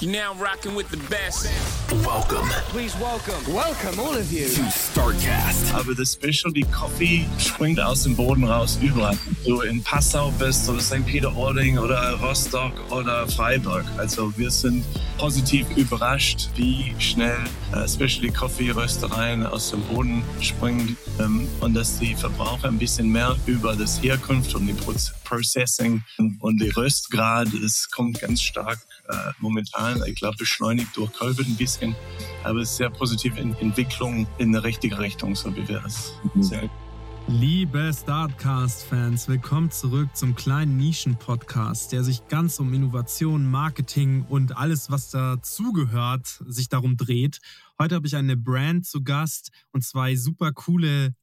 You're now rocking with the best. Welcome Please welcome, welcome all of you. to StartCast. Aber das Specialty Coffee springt aus dem Boden raus überall. Du in Passau bist oder St. Peter-Ording oder Rostock oder Freiburg. Also wir sind positiv überrascht, wie schnell äh, Specialty Coffee Röstereien aus dem Boden springen ähm, und dass die Verbraucher ein bisschen mehr über das Herkunft und die Proz Processing und die Röstgrad, es kommt ganz stark momentan, ich glaube beschleunigt durch Covid ein bisschen, aber es ist sehr positive Ent- Entwicklung in eine richtige Richtung, so wie wir es sehen. Liebe Startcast-Fans, willkommen zurück zum kleinen Nischen-Podcast, der sich ganz um Innovation, Marketing und alles, was dazugehört, sich darum dreht. Heute habe ich eine Brand zu Gast und zwei super coole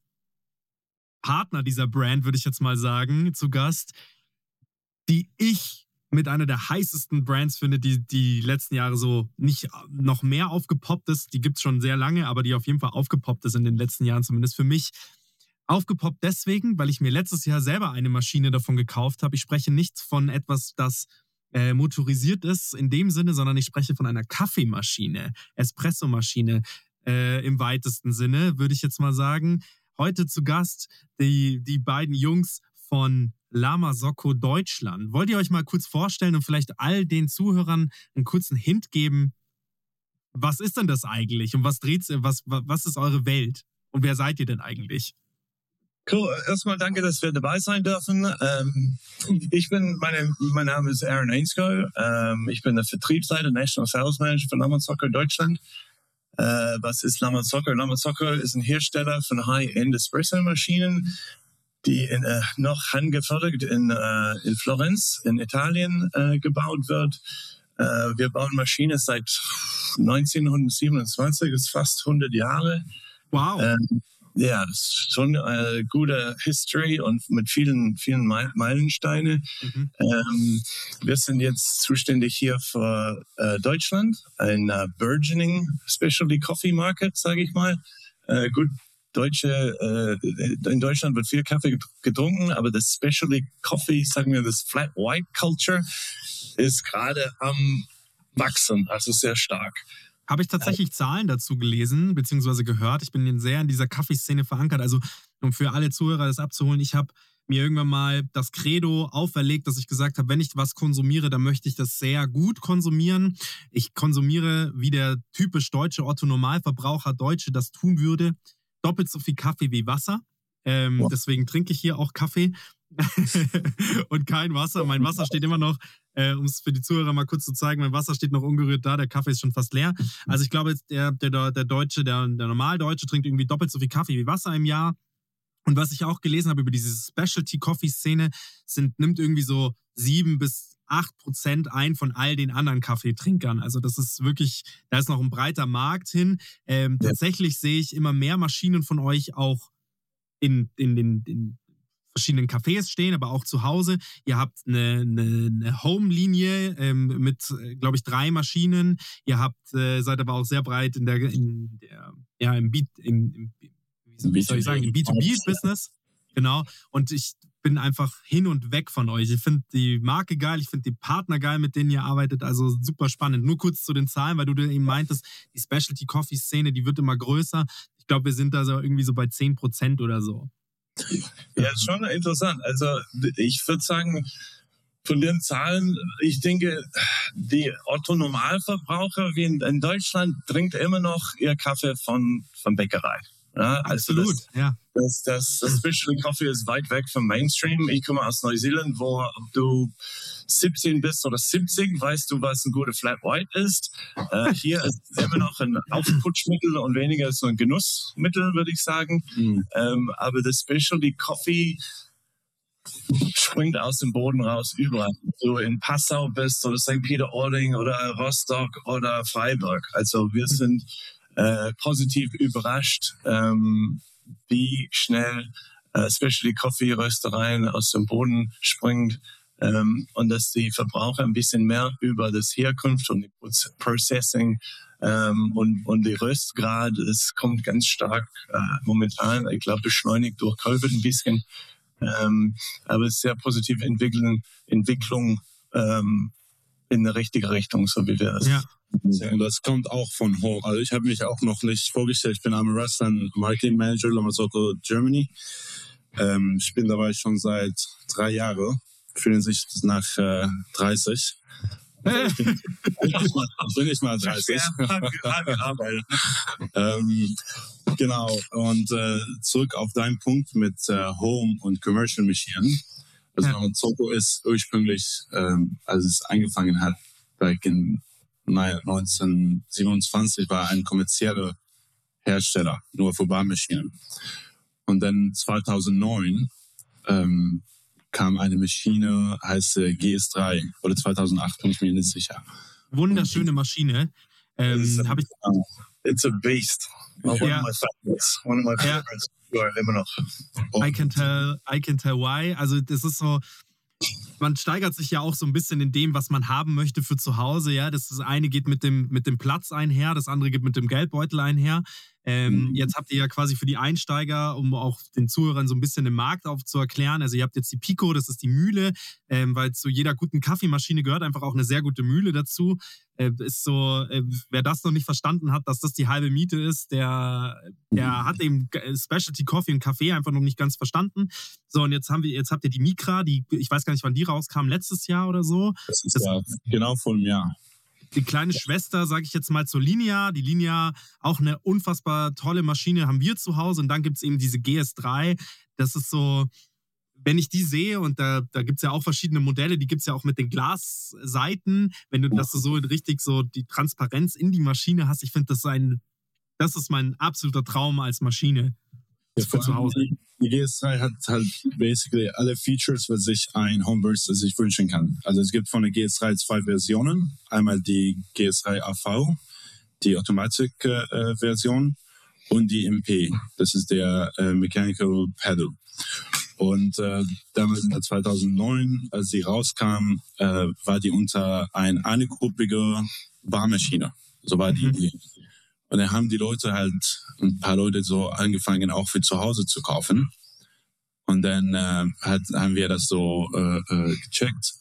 Partner dieser Brand, würde ich jetzt mal sagen, zu Gast, die ich mit einer der heißesten Brands finde, die die letzten Jahre so nicht noch mehr aufgepoppt ist. Die gibt es schon sehr lange, aber die auf jeden Fall aufgepoppt ist in den letzten Jahren, zumindest für mich. Aufgepoppt deswegen, weil ich mir letztes Jahr selber eine Maschine davon gekauft habe. Ich spreche nicht von etwas, das äh, motorisiert ist in dem Sinne, sondern ich spreche von einer Kaffeemaschine, Espressomaschine äh, im weitesten Sinne, würde ich jetzt mal sagen. Heute zu Gast die, die beiden Jungs von Lama Socco Deutschland. Wollt ihr euch mal kurz vorstellen und vielleicht all den Zuhörern einen kurzen Hint geben? Was ist denn das eigentlich und was dreht was, was ist eure Welt und wer seid ihr denn eigentlich? Cool. Erstmal danke, dass wir dabei sein dürfen. Ähm, ich bin, meine, mein Name ist Aaron Ainsko. Ähm, ich bin der Vertriebsleiter, National Sales Manager von Lamont Soccer Deutschland. Äh, was ist Lamont Soccer? Lamont Soccer ist ein Hersteller von High-End Espresso-Maschinen, die in, äh, noch handgefertigt in, äh, in Florenz, in Italien, äh, gebaut wird. Äh, wir bauen Maschinen seit 1927, ist fast 100 Jahre. Wow. Ähm, ja, das ist schon eine gute History und mit vielen, vielen Me- Meilensteine. Mhm. Ähm, wir sind jetzt zuständig hier für äh, Deutschland, ein äh, burgeoning Specialty Coffee Market, sage ich mal. Äh, gut, deutsche, äh, in Deutschland wird viel Kaffee getrunken, aber das Specialty Coffee, sagen wir das Flat White Culture, ist gerade am wachsen, also sehr stark. Habe ich tatsächlich Zahlen dazu gelesen, beziehungsweise gehört. Ich bin sehr in dieser Kaffeeszene verankert. Also, um für alle Zuhörer das abzuholen, ich habe mir irgendwann mal das Credo auferlegt, dass ich gesagt habe, wenn ich was konsumiere, dann möchte ich das sehr gut konsumieren. Ich konsumiere, wie der typisch deutsche Otto-Normalverbraucher Deutsche das tun würde, doppelt so viel Kaffee wie Wasser. Ähm, deswegen trinke ich hier auch Kaffee und kein Wasser. Mein Wasser steht immer noch, äh, um es für die Zuhörer mal kurz zu zeigen, mein Wasser steht noch ungerührt da, der Kaffee ist schon fast leer. Also ich glaube, der, der, der Deutsche, der, der Normaldeutsche trinkt irgendwie doppelt so viel Kaffee wie Wasser im Jahr. Und was ich auch gelesen habe über diese Specialty-Coffee-Szene, sind, nimmt irgendwie so sieben bis acht Prozent ein von all den anderen Kaffeetrinkern. Also das ist wirklich, da ist noch ein breiter Markt hin. Ähm, ja. Tatsächlich sehe ich immer mehr Maschinen von euch auch in, in den in verschiedenen Cafés stehen, aber auch zu Hause. Ihr habt eine, eine, eine Home-Linie ähm, mit, glaube ich, drei Maschinen. Ihr habt, äh, seid aber auch sehr breit in der, in der ja, im, Beat, im, im, wie soll ich sagen, im B2B-Business. Genau. Und ich bin einfach hin und weg von euch. Ich finde die Marke geil, ich finde die Partner geil, mit denen ihr arbeitet. Also super spannend. Nur kurz zu den Zahlen, weil du eben meintest, die Specialty Coffee Szene, die wird immer größer glaube, wir sind da so irgendwie so bei 10 Prozent oder so. Ja, schon interessant. Also ich würde sagen, von den Zahlen, ich denke, die Otto-Normalverbraucher wie in, Deutschland trinkt immer noch ihr Kaffee von, von Bäckerei. Ja, also Absolut, das, ja. Das, das, das Special Coffee ist weit weg vom Mainstream. Ich komme aus Neuseeland, wo du 17 bist oder 70, weißt du, was ein guter Flat White ist. Äh, hier ist immer noch ein Aufputschmittel und weniger so ein Genussmittel, würde ich sagen. Mhm. Ähm, aber das Specialty Coffee springt aus dem Boden raus überall. Du in Passau bist oder St. Peter-Ording oder Rostock oder Freiburg. Also wir sind äh, positiv überrascht, ähm, wie schnell äh, Specialty Coffee Röstereien aus dem Boden springt ähm, und dass die Verbraucher ein bisschen mehr über das Herkunft und die Processing ähm, und, und die Röstgrad, es kommt ganz stark äh, momentan, ich glaube beschleunigt durch Covid ein bisschen, ähm, aber es ist sehr positive Entwicklung, Entwicklung ähm, in eine richtige Richtung, so wie wir das. Ja. Und das kommt auch von hoch. Also ich habe mich auch noch nicht vorgestellt. Ich bin am Wrestling Marketing Manager Lamasoto Germany. Ähm, ich bin dabei schon seit drei Jahren. Fühlen sich nach äh, 30. ich bin, bin nicht mal 30. ähm, genau. Und äh, zurück auf deinen Punkt mit äh, Home und Commercial Maschinen. Also ja. Zoco ist ursprünglich, ähm, als es angefangen hat, back in 1927 war ein kommerzieller Hersteller, nur für Barmaschinen. Und dann 2009 ähm, kam eine Maschine, heißt äh, GS3 oder 2008, bin ich mir nicht sicher. Wunderschöne Maschine. Ähm, ich It's a beast. One yeah. of my favorites. One of my favorites. Ja. Immer noch. I can tell, I can tell why. Also das ist so, man steigert sich ja auch so ein bisschen in dem, was man haben möchte für zu Hause. Ja, das eine geht mit dem, mit dem Platz einher, das andere geht mit dem Geldbeutel einher. Ähm, mhm. Jetzt habt ihr ja quasi für die Einsteiger, um auch den Zuhörern so ein bisschen den Markt aufzuerklären. Also ihr habt jetzt die Pico, das ist die Mühle, ähm, weil zu jeder guten Kaffeemaschine gehört einfach auch eine sehr gute Mühle dazu. Äh, ist so, äh, wer das noch nicht verstanden hat, dass das die halbe Miete ist, der, der mhm. hat eben Specialty Coffee und Kaffee einfach noch nicht ganz verstanden. So, und jetzt haben wir, jetzt habt ihr die Mikra, die, ich weiß gar nicht, wann die rauskam, letztes Jahr oder so. Das ist das, ja genau vor einem Jahr die kleine Schwester, sage ich jetzt mal, zur Linia. Die Linia, auch eine unfassbar tolle Maschine, haben wir zu Hause. Und dann gibt es eben diese GS3. Das ist so, wenn ich die sehe, und da, da gibt es ja auch verschiedene Modelle, die gibt es ja auch mit den Glasseiten, wenn du das so richtig so die Transparenz in die Maschine hast, ich finde das ein, das ist mein absoluter Traum als Maschine ja, für zu Hause. Die GS3 hat halt basically alle Features, was sich ein Homeburster sich wünschen kann. Also es gibt von der GS3 zwei Versionen. Einmal die GS3 AV, die Automatik-Version äh, und die MP. Das ist der äh, Mechanical Pedal. Und äh, damals in 2009, als sie rauskam, äh, war die unter ein einegruppige Barmaschine. So war die mhm. Idee. Und dann haben die Leute halt, ein paar Leute so angefangen, auch für zu Hause zu kaufen. Und dann äh, hat, haben wir das so äh, äh, gecheckt.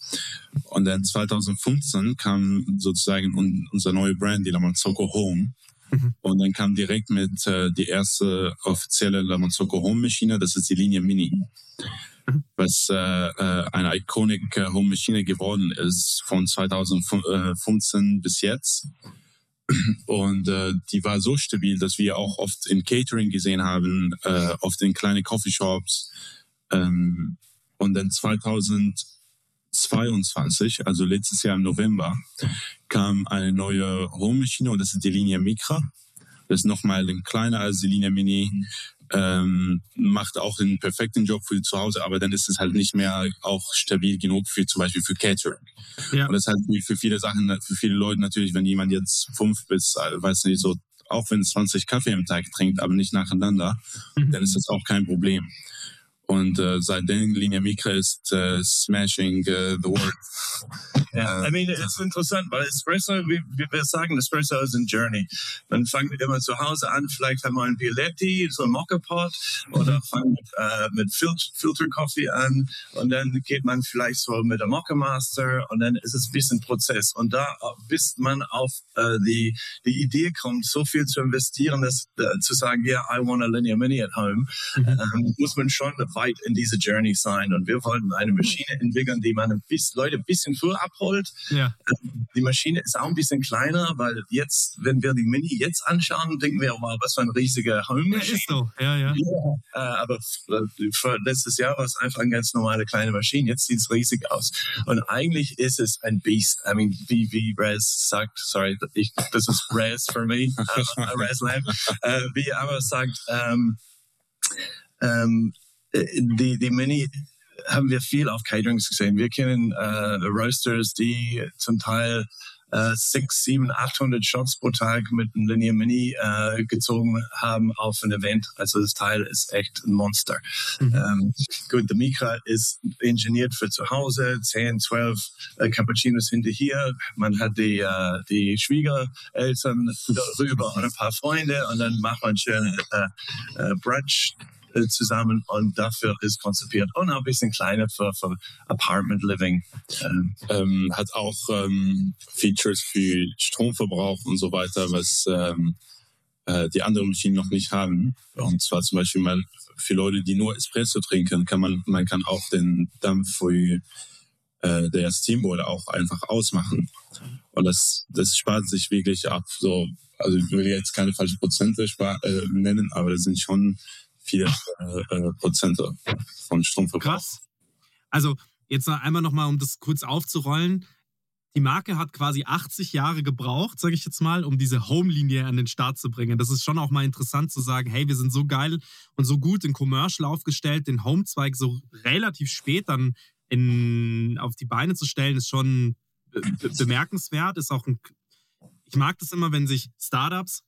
Und dann 2015 kam sozusagen un unser neue Brand, die Lamanzoko Home. Mhm. Und dann kam direkt mit äh, die erste offizielle Lamanzoko Home Maschine, das ist die Linie Mini. Mhm. Was äh, äh, eine iconic Home Maschine geworden ist von 2015 bis jetzt. Und äh, die war so stabil, dass wir auch oft in Catering gesehen haben, äh, oft in kleine Coffeeshops. Ähm, und dann 2022, also letztes Jahr im November, kam eine neue Home-Maschine und das ist die Linie Micra. Das ist nochmal kleiner als die Linie Mini ähm, macht auch den perfekten Job für zu Hause, aber dann ist es halt nicht mehr auch stabil genug für zum Beispiel für Catering. Ja. Und das ist halt für viele Sachen, für viele Leute natürlich, wenn jemand jetzt fünf bis, äh, weiß nicht, so, auch wenn es 20 Kaffee am Tag trinkt, aber nicht nacheinander, mhm. dann ist das auch kein Problem. Und äh, seitdem Linie Micra ist äh, smashing uh, the world. Ja, I mean, es ist interessant, weil Espresso, wie, wir sagen, Espresso ist ein Journey. Man fängt immer zu Hause an, vielleicht haben wir ein Violetti, so ein Mockapot, oder mhm. fängt äh, mit Fil Filter Coffee an, und dann geht man vielleicht so mit der Mocha Master, und dann ist es ein bisschen Prozess. Und da, bis man auf äh, die, die Idee kommt, so viel zu investieren, dass, äh, zu sagen, yeah, I want a linear mini at home, mhm. ähm, muss man schon weit in diese Journey sein. Und wir wollten eine Maschine entwickeln, die man ein bisschen, Leute ein bisschen früher abholt. Ja. Die Maschine ist auch ein bisschen kleiner, weil jetzt, wenn wir die Mini jetzt anschauen, denken wir, wow, was für ein riesiger Home-Maschine. Ja, ist so, ja, ja. ja äh, aber für letztes Jahr war es einfach eine ganz normale kleine Maschine. Jetzt sieht es riesig aus. Und eigentlich ist es ein Beast. I mean, wie, wie Rez sagt, sorry, ich, das ist Rez für mich, uh, Rez Lamb, wie aber sagt, ähm, ähm, äh, die, die Mini haben wir viel auf Caterings gesehen. Wir kennen äh, Roasters, die zum Teil äh, 6, 7, 800 Shots pro Tag mit einem Linear Mini äh, gezogen haben auf ein Event. Also das Teil ist echt ein Monster. Mhm. Ähm, gut, der Mikra ist ingeniert für zu Hause, 10, 12 äh, Cappuccinos hinter hier. Man hat die, äh, die Schwiegereltern darüber und ein paar Freunde und dann macht man schön äh, äh, Brunch zusammen und dafür ist konzipiert und ein bisschen kleiner für, für Apartment Living. Ähm, ähm, hat auch ähm, Features für Stromverbrauch und so weiter, was ähm, äh, die anderen Maschinen noch nicht haben. Und zwar zum Beispiel mal für Leute, die nur Espresso trinken, kann man, man kann auch den Dampf für äh, der Steamboiler auch einfach ausmachen. Und das, das spart sich wirklich ab. So, also ich will jetzt keine falschen Prozente äh, nennen, aber das sind schon vier äh, äh, Prozent von Stromverbrauch. Krass. Also jetzt einmal nochmal, um das kurz aufzurollen. Die Marke hat quasi 80 Jahre gebraucht, sage ich jetzt mal, um diese Home-Linie an den Start zu bringen. Das ist schon auch mal interessant zu sagen, hey, wir sind so geil und so gut in Commercial aufgestellt, den Home-Zweig so relativ spät dann in, auf die Beine zu stellen, ist schon bemerkenswert. Ist auch ein, ich mag das immer, wenn sich Startups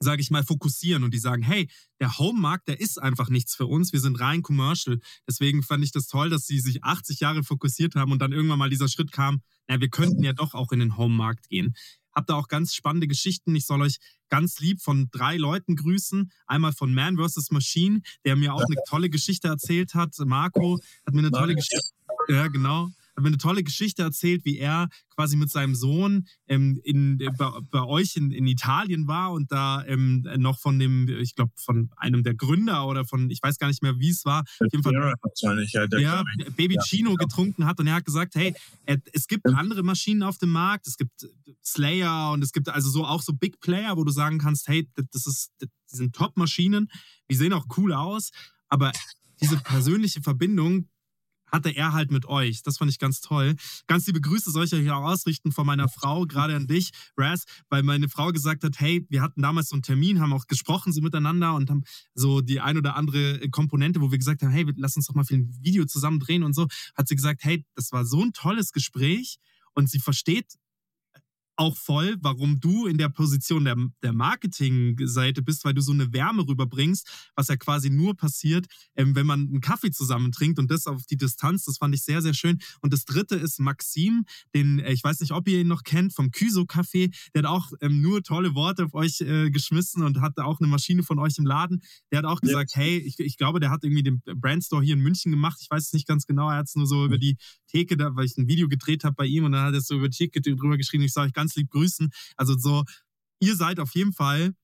sage ich mal, fokussieren und die sagen, hey, der Home-Markt, der ist einfach nichts für uns, wir sind rein commercial. Deswegen fand ich das toll, dass sie sich 80 Jahre fokussiert haben und dann irgendwann mal dieser Schritt kam, na, wir könnten ja doch auch in den Home-Markt gehen. Hab da auch ganz spannende Geschichten. Ich soll euch ganz lieb von drei Leuten grüßen. Einmal von Man vs. Machine, der mir auch eine tolle Geschichte erzählt hat. Marco hat mir eine tolle Geschichte. Ja, genau hat mir eine tolle Geschichte erzählt, wie er quasi mit seinem Sohn ähm, in, äh, bei, bei, euch in, in, Italien war und da ähm, noch von dem, ich glaube, von einem der Gründer oder von, ich weiß gar nicht mehr, wie es war, auf jeden Fall, ja, ja Baby ja, Chino getrunken hat und er hat gesagt, hey, es gibt andere Maschinen auf dem Markt, es gibt Slayer und es gibt also so auch so Big Player, wo du sagen kannst, hey, das ist, das sind Top-Maschinen, die sehen auch cool aus, aber diese persönliche Verbindung, hatte er halt mit euch. Das fand ich ganz toll. Ganz liebe Grüße soll ich euch auch ausrichten von meiner Frau, gerade an dich, Raz, weil meine Frau gesagt hat, hey, wir hatten damals so einen Termin, haben auch gesprochen so miteinander und haben so die ein oder andere Komponente, wo wir gesagt haben, hey, lass uns doch mal ein Video zusammen drehen und so, hat sie gesagt, hey, das war so ein tolles Gespräch und sie versteht auch voll, warum du in der Position der, der Marketingseite bist, weil du so eine Wärme rüberbringst, was ja quasi nur passiert, ähm, wenn man einen Kaffee zusammen trinkt und das auf die Distanz, das fand ich sehr, sehr schön. Und das dritte ist Maxim, den, äh, ich weiß nicht, ob ihr ihn noch kennt, vom Kyso Café, der hat auch ähm, nur tolle Worte auf euch äh, geschmissen und hatte auch eine Maschine von euch im Laden. Der hat auch gesagt, ja. hey, ich, ich glaube, der hat irgendwie den Brandstore hier in München gemacht. Ich weiß es nicht ganz genau, er hat es nur so über die Theke, da, weil ich ein Video gedreht habe bei ihm und dann hat er es so über die Theke drüber geschrieben. Ich sage ganz lieb grüßen. Also so, ihr seid auf jeden Fall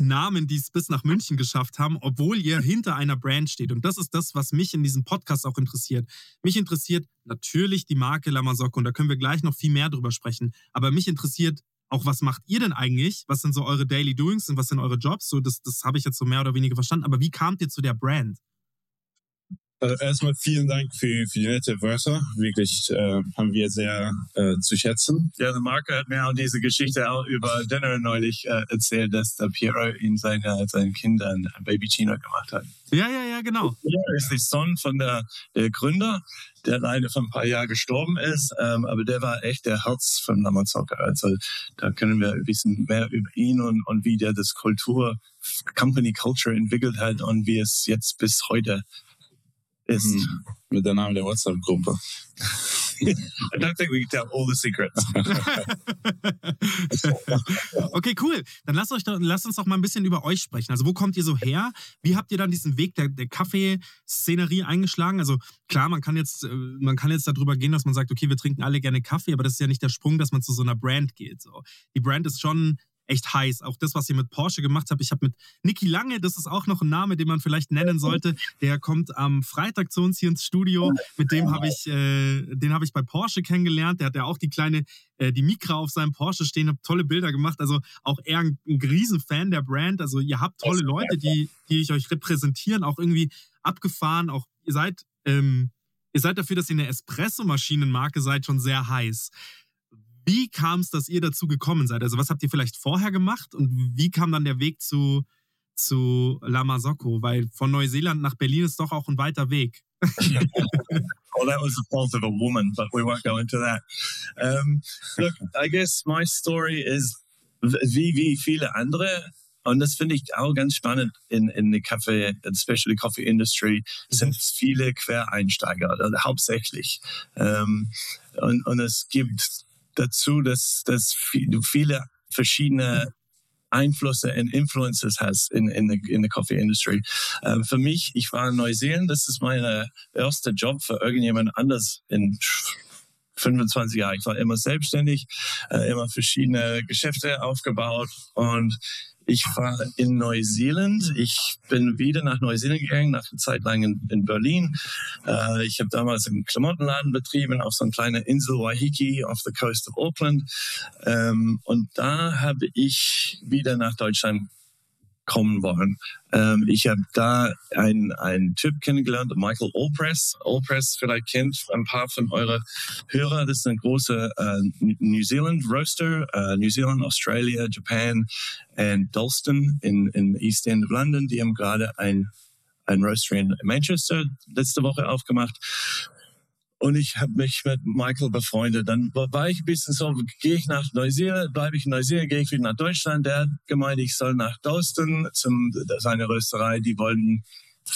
Namen, die es bis nach München geschafft haben, obwohl ihr hinter einer Brand steht. Und das ist das, was mich in diesem Podcast auch interessiert. Mich interessiert natürlich die Marke Lamasocco und da können wir gleich noch viel mehr drüber sprechen. Aber mich interessiert auch, was macht ihr denn eigentlich? Was sind so eure Daily Doings und was sind eure Jobs? So, das, das habe ich jetzt so mehr oder weniger verstanden. Aber wie kamt ihr zu der Brand? Also erstmal vielen Dank für, für die nette Wörter. Wirklich äh, haben wir sehr äh, zu schätzen. Ja, der Marco hat mir auch diese Geschichte auch über Dinner neulich äh, erzählt, dass der Piero ihn seine, seinen Kindern Baby China gemacht hat. Ja, ja, ja, genau. Er ist der Sohn von der, der Gründer, der leider vor ein paar Jahren gestorben ist, ähm, aber der war echt der Herz von Lamazocca. Also da können wir wissen mehr über ihn und, und wie der das Kultur, Company Culture entwickelt hat und wie es jetzt bis heute ist. Mhm. Mit der Name der WhatsApp-Gruppe. I don't think we can tell all the secrets. okay, cool. Dann lasst, euch, lasst uns doch mal ein bisschen über euch sprechen. Also, wo kommt ihr so her? Wie habt ihr dann diesen Weg der, der Kaffeeszenerie eingeschlagen? Also, klar, man kann, jetzt, äh, man kann jetzt darüber gehen, dass man sagt, okay, wir trinken alle gerne Kaffee, aber das ist ja nicht der Sprung, dass man zu so einer Brand geht. So. Die Brand ist schon echt heiß. Auch das, was ihr mit Porsche gemacht habt. Ich habe mit Niki Lange, das ist auch noch ein Name, den man vielleicht nennen sollte. Der kommt am Freitag zu uns hier ins Studio. Mit dem habe ich, äh, den habe ich bei Porsche kennengelernt. Der hat ja auch die kleine, äh, die Mikra auf seinem Porsche stehen, hat tolle Bilder gemacht. Also auch eher ein, ein Riesenfan der Brand. Also ihr habt tolle Leute, die, die ich euch repräsentieren, auch irgendwie abgefahren. Auch ihr seid, ähm, ihr seid dafür, dass ihr eine Espresso-Maschinenmarke seid, schon sehr heiß. Wie kam es, dass ihr dazu gekommen seid? Also was habt ihr vielleicht vorher gemacht und wie kam dann der Weg zu, zu Lamasocco? Weil von Neuseeland nach Berlin ist doch auch ein weiter Weg. well, that was the fault of a woman, but we won't go into that. Um, look, I guess my story is wie, wie viele andere und das finde ich auch ganz spannend in, in der Kaffee, especially Coffee Industry, sind viele Quereinsteiger, also hauptsächlich. Ähm, und, und es gibt dazu, dass, dass du viele verschiedene Einflüsse und Influences hast in, in, the, in the Coffee Industry. Ähm, für mich, ich war in Neuseeland, das ist mein erster Job für irgendjemand anders in 25 Jahren. Ich war immer selbstständig, äh, immer verschiedene Geschäfte aufgebaut und ich war in Neuseeland. Ich bin wieder nach Neuseeland gegangen, nach einer Zeit lang in, in Berlin. Äh, ich habe damals einen Klamottenladen betrieben auf so einer kleinen Insel Waiheke off the coast of Auckland. Ähm, und da habe ich wieder nach Deutschland kommen wollen. Ähm, ich habe da einen, Typ kennengelernt, Michael Allpress. Allpress vielleicht kennt ein paar von euren Hörer. Das ist ein großer äh, New Zealand Roaster, äh, New Zealand, Australia, Japan und Dalston in, in East End of London. Die haben gerade ein ein Roaster in Manchester letzte Woche aufgemacht. Und ich habe mich mit Michael befreundet. Dann war ich ein bisschen so, gehe ich nach Neuseeland, bleibe ich in Neuseeland, gehe ich wieder nach Deutschland. Der hat gemeint, ich soll nach Dalston zum seine Rösterei. Die wollten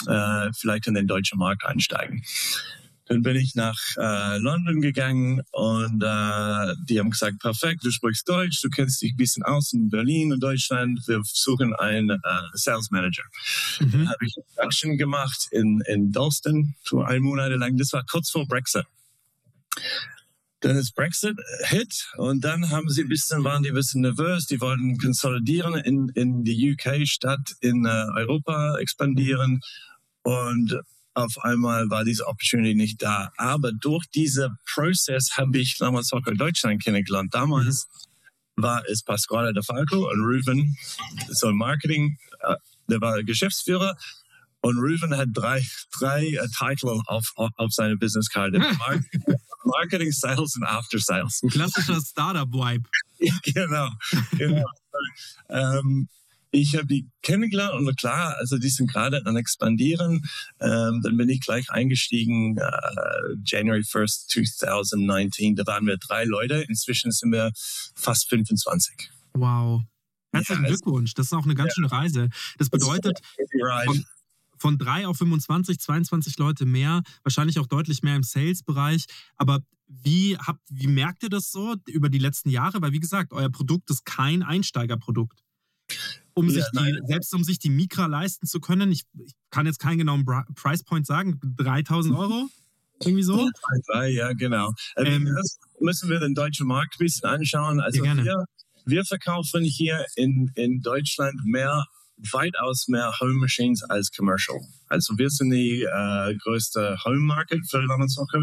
äh, vielleicht in den deutschen Markt einsteigen. Dann bin ich nach äh, London gegangen und äh, die haben gesagt, perfekt, du sprichst Deutsch, du kennst dich ein bisschen aus in Berlin und Deutschland, wir suchen einen äh, Sales Manager. Mhm. Dann habe ich Action gemacht in, in Dalston für ein Monat lang. Das war kurz vor Brexit. Dann ist Brexit Hit und dann haben sie ein bisschen, waren die ein bisschen nervös, die wollten konsolidieren in, in die UK statt in äh, Europa expandieren und auf einmal war diese Opportunity nicht da. Aber durch diesen Prozess habe ich damals Soccer Deutschland kennengelernt. Damals mhm. war es Pasquale de Falco und Ruven, so Marketing, äh, der war Geschäftsführer. Und Ruven hat drei, drei äh, Titel auf, auf, seiner Businesskarte. Marketing, Sales und After Sales. Ein klassischer Startup-Vibe. genau. genau. ähm, ich habe die kennengelernt und klar, also die sind gerade an expandieren. Ähm, dann bin ich gleich eingestiegen, äh, January 1st, 2019. Da waren wir drei Leute. Inzwischen sind wir fast 25. Wow. Herzlichen ja, Glückwunsch. Das ist auch eine ganz ja. schöne Reise. Das bedeutet, von, von drei auf 25, 22 Leute mehr, wahrscheinlich auch deutlich mehr im Sales-Bereich. Aber wie, habt, wie merkt ihr das so über die letzten Jahre? Weil, wie gesagt, euer Produkt ist kein Einsteigerprodukt um ja, sich die, selbst um sich die Mikra leisten zu können. Ich, ich kann jetzt keinen genauen Price Point sagen, 3000 Euro? Irgendwie so? Ja, genau. Äh, ähm, das müssen wir den deutschen Markt ein bisschen anschauen. Also ja, wir, wir verkaufen hier in, in Deutschland mehr weitaus mehr Home Machines als Commercial. Also wir sind die äh, größte Home Market für Lammerzocker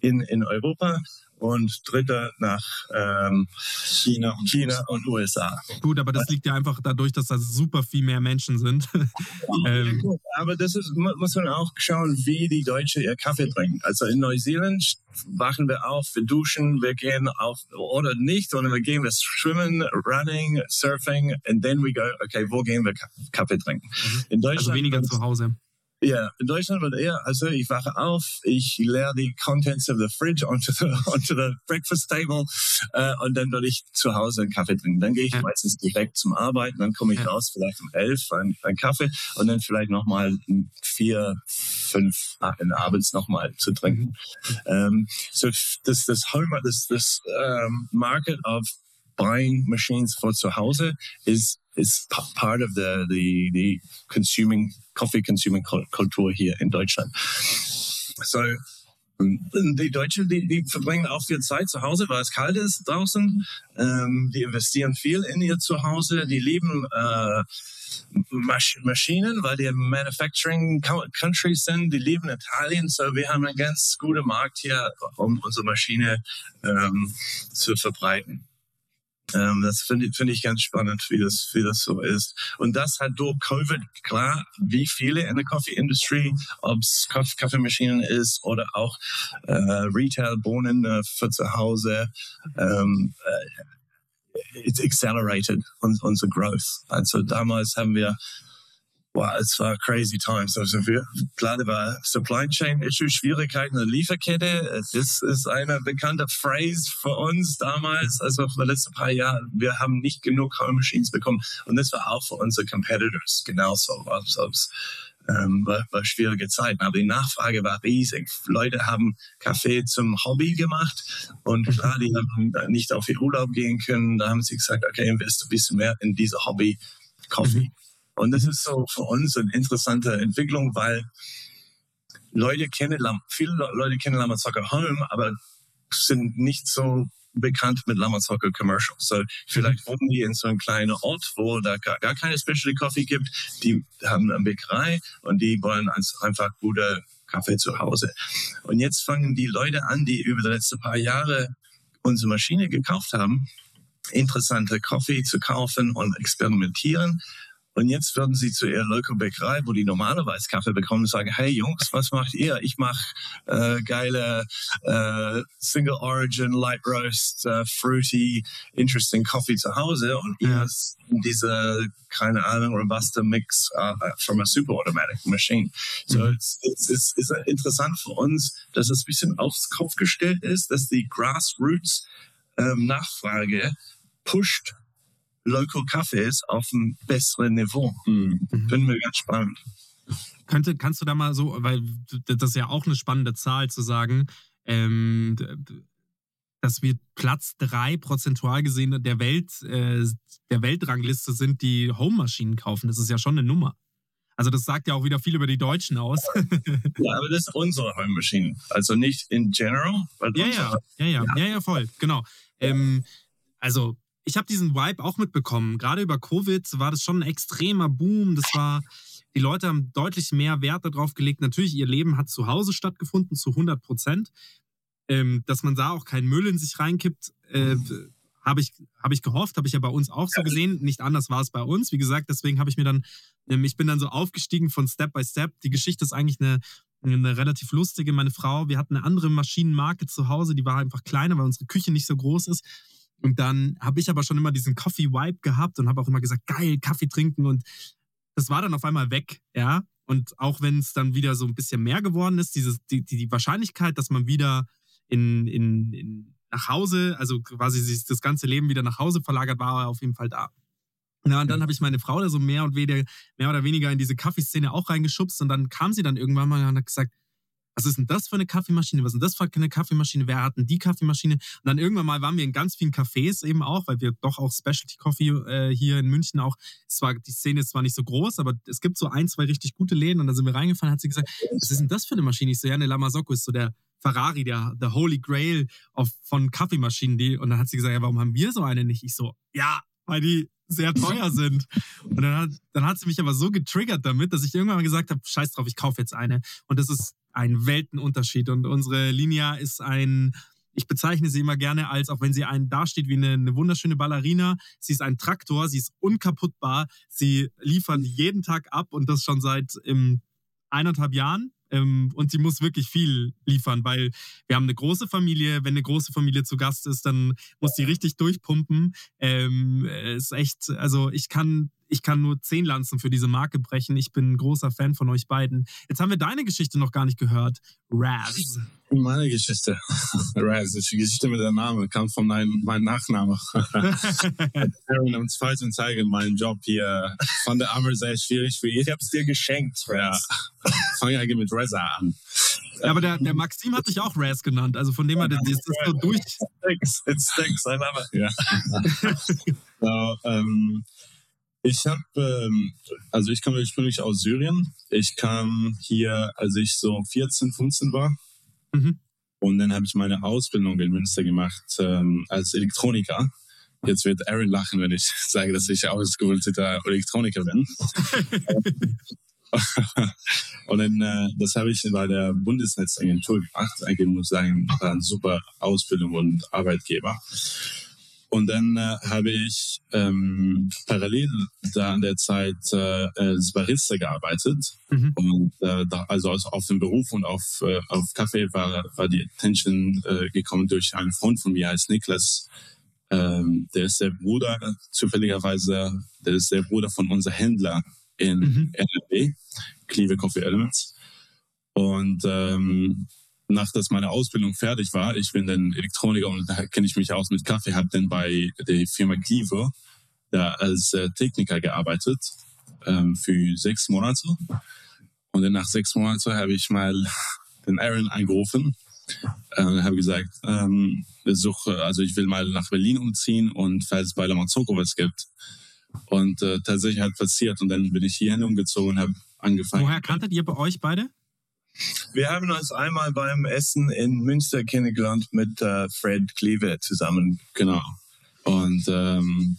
in, in Europa und dritter nach ähm, China, und, China und USA. Gut, aber das liegt ja einfach dadurch, dass da super viel mehr Menschen sind. ähm. Aber das ist, muss man auch schauen, wie die Deutschen ihr Kaffee trinken. Also in Neuseeland wachen wir auf, wir duschen, wir gehen auf oder nicht, sondern wir gehen wir schwimmen, running, surfing, and then we go, okay, wo gehen wir Kaffee trinken? Mhm. In also Deutschland also weniger zu Hause. Ja, in Deutschland wird eher, also ich wache auf, ich leere die Contents of the fridge onto the, onto the breakfast table äh, und dann würde ich zu Hause einen Kaffee trinken. Dann gehe ich ja. meistens direkt zum Arbeiten, dann komme ich ja. raus, vielleicht um elf, ein, ein Kaffee und dann vielleicht nochmal vier, fünf in abends nochmal zu trinken. Mhm. Ähm, so das, das Home, das, das um, Market of buying machines for zu Hause is is part of the the the consuming coffee consuming Kultur hier in Deutschland. So die Deutschen, die, die verbringen auch viel Zeit zu Hause, weil es kalt ist draußen. Ähm, die investieren viel in ihr Zuhause. Die lieben äh, Masch Maschinen, weil die Manufacturing Countries sind. Die lieben Italien. So wir haben einen ganz guten Markt hier, um unsere Maschine ähm, zu verbreiten. Ähm, das finde find ich ganz spannend, wie das, wie das so ist. Und das hat durch Covid, klar, wie viele in der Coffee Industry, ob es Kaffeemaschinen ist oder auch äh, Retail-Bohnen äh, für zu Hause, ähm, äh, it's accelerated unsere growth. Also damals haben wir wow, es war crazy times. Also wir, klar, war Supply Chain Issue, Schwierigkeiten in der Lieferkette. Das ist eine bekannte Phrase für uns damals, also für die letzten paar Jahre. Wir haben nicht genug Home Machines bekommen. Und das war auch für unsere Competitors genauso. Also, ähm, war, war schwierige Zeiten. Aber die Nachfrage war riesig. Leute haben Kaffee zum Hobby gemacht und klar, die haben nicht auf ihr Urlaub gehen können. Da haben sie gesagt, okay, investiere ein bisschen mehr in diese Hobby Coffee. Mhm. Und das ist so für uns eine interessante Entwicklung, weil Leute kennen, viele Leute kennen Lamazocca Home, aber sind nicht so bekannt mit Lamazocca Commercial. So, vielleicht wohnen die in so einem kleinen Ort, wo da gar, gar keine Specialty Coffee gibt. Die haben eine Bäckerei und die wollen einfach gute Kaffee zu Hause. Und jetzt fangen die Leute an, die über die letzten paar Jahre unsere Maschine gekauft haben, interessante Kaffee zu kaufen und experimentieren und jetzt würden sie zu ihrer Local Bäckerei, wo die normalerweise Kaffee bekommen, sagen, hey Jungs, was macht ihr? Ich mache äh, geile äh, Single Origin, Light Roast, äh, Fruity, Interesting Coffee zu Hause und ihr diese, keine Ahnung, Robusta Mix uh, from a super automatic machine. So mhm. es, es, es ist interessant für uns, dass es ein bisschen aufs Kopf gestellt ist, dass die Grassroots ähm, Nachfrage pusht Local Cafés auf einem besseren Niveau. Mhm. Finden wir ganz spannend. Könnte, kannst du da mal so, weil das ist ja auch eine spannende Zahl zu sagen, ähm, dass wir Platz drei prozentual gesehen der Welt, äh, der Weltrangliste sind, die Home-Maschinen kaufen. Das ist ja schon eine Nummer. Also das sagt ja auch wieder viel über die Deutschen aus. ja, aber das ist unsere Home-Maschine. Also nicht in general. Ja, ja, ja, ja, ja, ja, voll, genau. Ähm, also ich habe diesen Vibe auch mitbekommen. Gerade über Covid war das schon ein extremer Boom. Das war, die Leute haben deutlich mehr Wert darauf gelegt. Natürlich, ihr Leben hat zu Hause stattgefunden, zu 100 Prozent. Ähm, dass man da auch keinen Müll in sich reinkippt, äh, habe ich, hab ich gehofft, habe ich ja bei uns auch so gesehen. Nicht anders war es bei uns. Wie gesagt, deswegen habe ich mir dann, ähm, ich bin dann so aufgestiegen von Step by Step. Die Geschichte ist eigentlich eine, eine relativ lustige. Meine Frau, wir hatten eine andere Maschinenmarke zu Hause, die war einfach kleiner, weil unsere Küche nicht so groß ist. Und dann habe ich aber schon immer diesen Coffee-Vibe gehabt und habe auch immer gesagt, geil, Kaffee trinken. Und das war dann auf einmal weg, ja. Und auch wenn es dann wieder so ein bisschen mehr geworden ist, dieses, die, die, Wahrscheinlichkeit, dass man wieder in, in, in nach Hause, also quasi sich das ganze Leben wieder nach Hause verlagert, war auf jeden Fall da. Ja, und dann habe ich meine Frau da so mehr und weniger, mehr oder weniger in diese Kaffeeszene auch reingeschubst und dann kam sie dann irgendwann mal und hat gesagt, was ist denn das für eine Kaffeemaschine? Was ist denn das für eine Kaffeemaschine? Wer hat denn die Kaffeemaschine? Und dann irgendwann mal waren wir in ganz vielen Cafés eben auch, weil wir doch auch Specialty Coffee äh, hier in München auch, es die Szene ist zwar nicht so groß, aber es gibt so ein, zwei richtig gute Läden und da sind wir reingefallen, hat sie gesagt, was ist denn das für eine Maschine? Ich so, ja, eine Lamasocco ist so der Ferrari, der, der Holy Grail auf, von Kaffeemaschinen. Die, und dann hat sie gesagt, ja, warum haben wir so eine nicht? Ich so, ja, weil die sehr teuer sind. Und dann hat, dann hat sie mich aber so getriggert damit, dass ich irgendwann mal gesagt habe, scheiß drauf, ich kaufe jetzt eine. Und das ist ein Weltenunterschied. Und unsere Linia ist ein, ich bezeichne sie immer gerne als, auch wenn sie einen dasteht wie eine, eine wunderschöne Ballerina, sie ist ein Traktor, sie ist unkaputtbar, sie liefert jeden Tag ab und das schon seit ähm, eineinhalb Jahren. Ähm, und sie muss wirklich viel liefern, weil wir haben eine große Familie. Wenn eine große Familie zu Gast ist, dann muss sie richtig durchpumpen. Ähm, ist echt, also ich kann, ich kann nur zehn Lanzen für diese Marke brechen. Ich bin ein großer Fan von euch beiden. Jetzt haben wir deine Geschichte noch gar nicht gehört. Raz. Meine Geschichte. Raz, die Geschichte mit der Name kam von meinem, meinem Nachname. Aaron am zweiten Tag in meinem Job hier fand der Arme sehr schwierig für ihn. Ich hab's dir geschenkt, Raz. Ja. Fang eigentlich mit Reza an. Ja, aber der, der Maxim hat dich auch Raz genannt. Also von dem her, das ist so durch. It stinks, I love it. Ja. so, ähm, ich habe, ähm, also ich komme ursprünglich aus Syrien. Ich kam hier, als ich so 14, 15 war. Mhm. Und dann habe ich meine Ausbildung in Münster gemacht ähm, als Elektroniker. Jetzt wird Aaron lachen, wenn ich sage, dass ich ausgebildeter Elektroniker bin. und dann, äh, das habe ich bei der Bundesnetzagentur gemacht. Eigentlich muss ich sagen, war eine super Ausbildung und Arbeitgeber. Und dann äh, habe ich ähm, parallel da an der Zeit äh, als Barista gearbeitet. Mhm. Und äh, da, also, also auf dem Beruf und auf, äh, auf Kaffee war, war die Attention äh, gekommen durch einen Freund von mir als Niklas. Ähm, der ist der Bruder, zufälligerweise, der ist der Bruder von unser Händler in Mhm. NRW, Cleave Coffee Elements. Und ähm, nach dass meine Ausbildung fertig war, ich bin dann Elektroniker und da kenne ich mich aus mit Kaffee, habe dann bei der Firma Cleave da als äh, Techniker gearbeitet ähm, für sechs Monate. Und dann nach sechs Monaten habe ich mal den Aaron angerufen äh, habe gesagt, ähm, suche, also ich will mal nach Berlin umziehen und falls es bei Lamazoko was gibt. Und äh, tatsächlich hat passiert und dann bin ich hierhin umgezogen und habe angefangen. Woher kanntet ihr bei euch beide? Wir haben uns einmal beim Essen in Münster kennengelernt mit äh, Fred Cleaver zusammen. Genau. Und, ähm,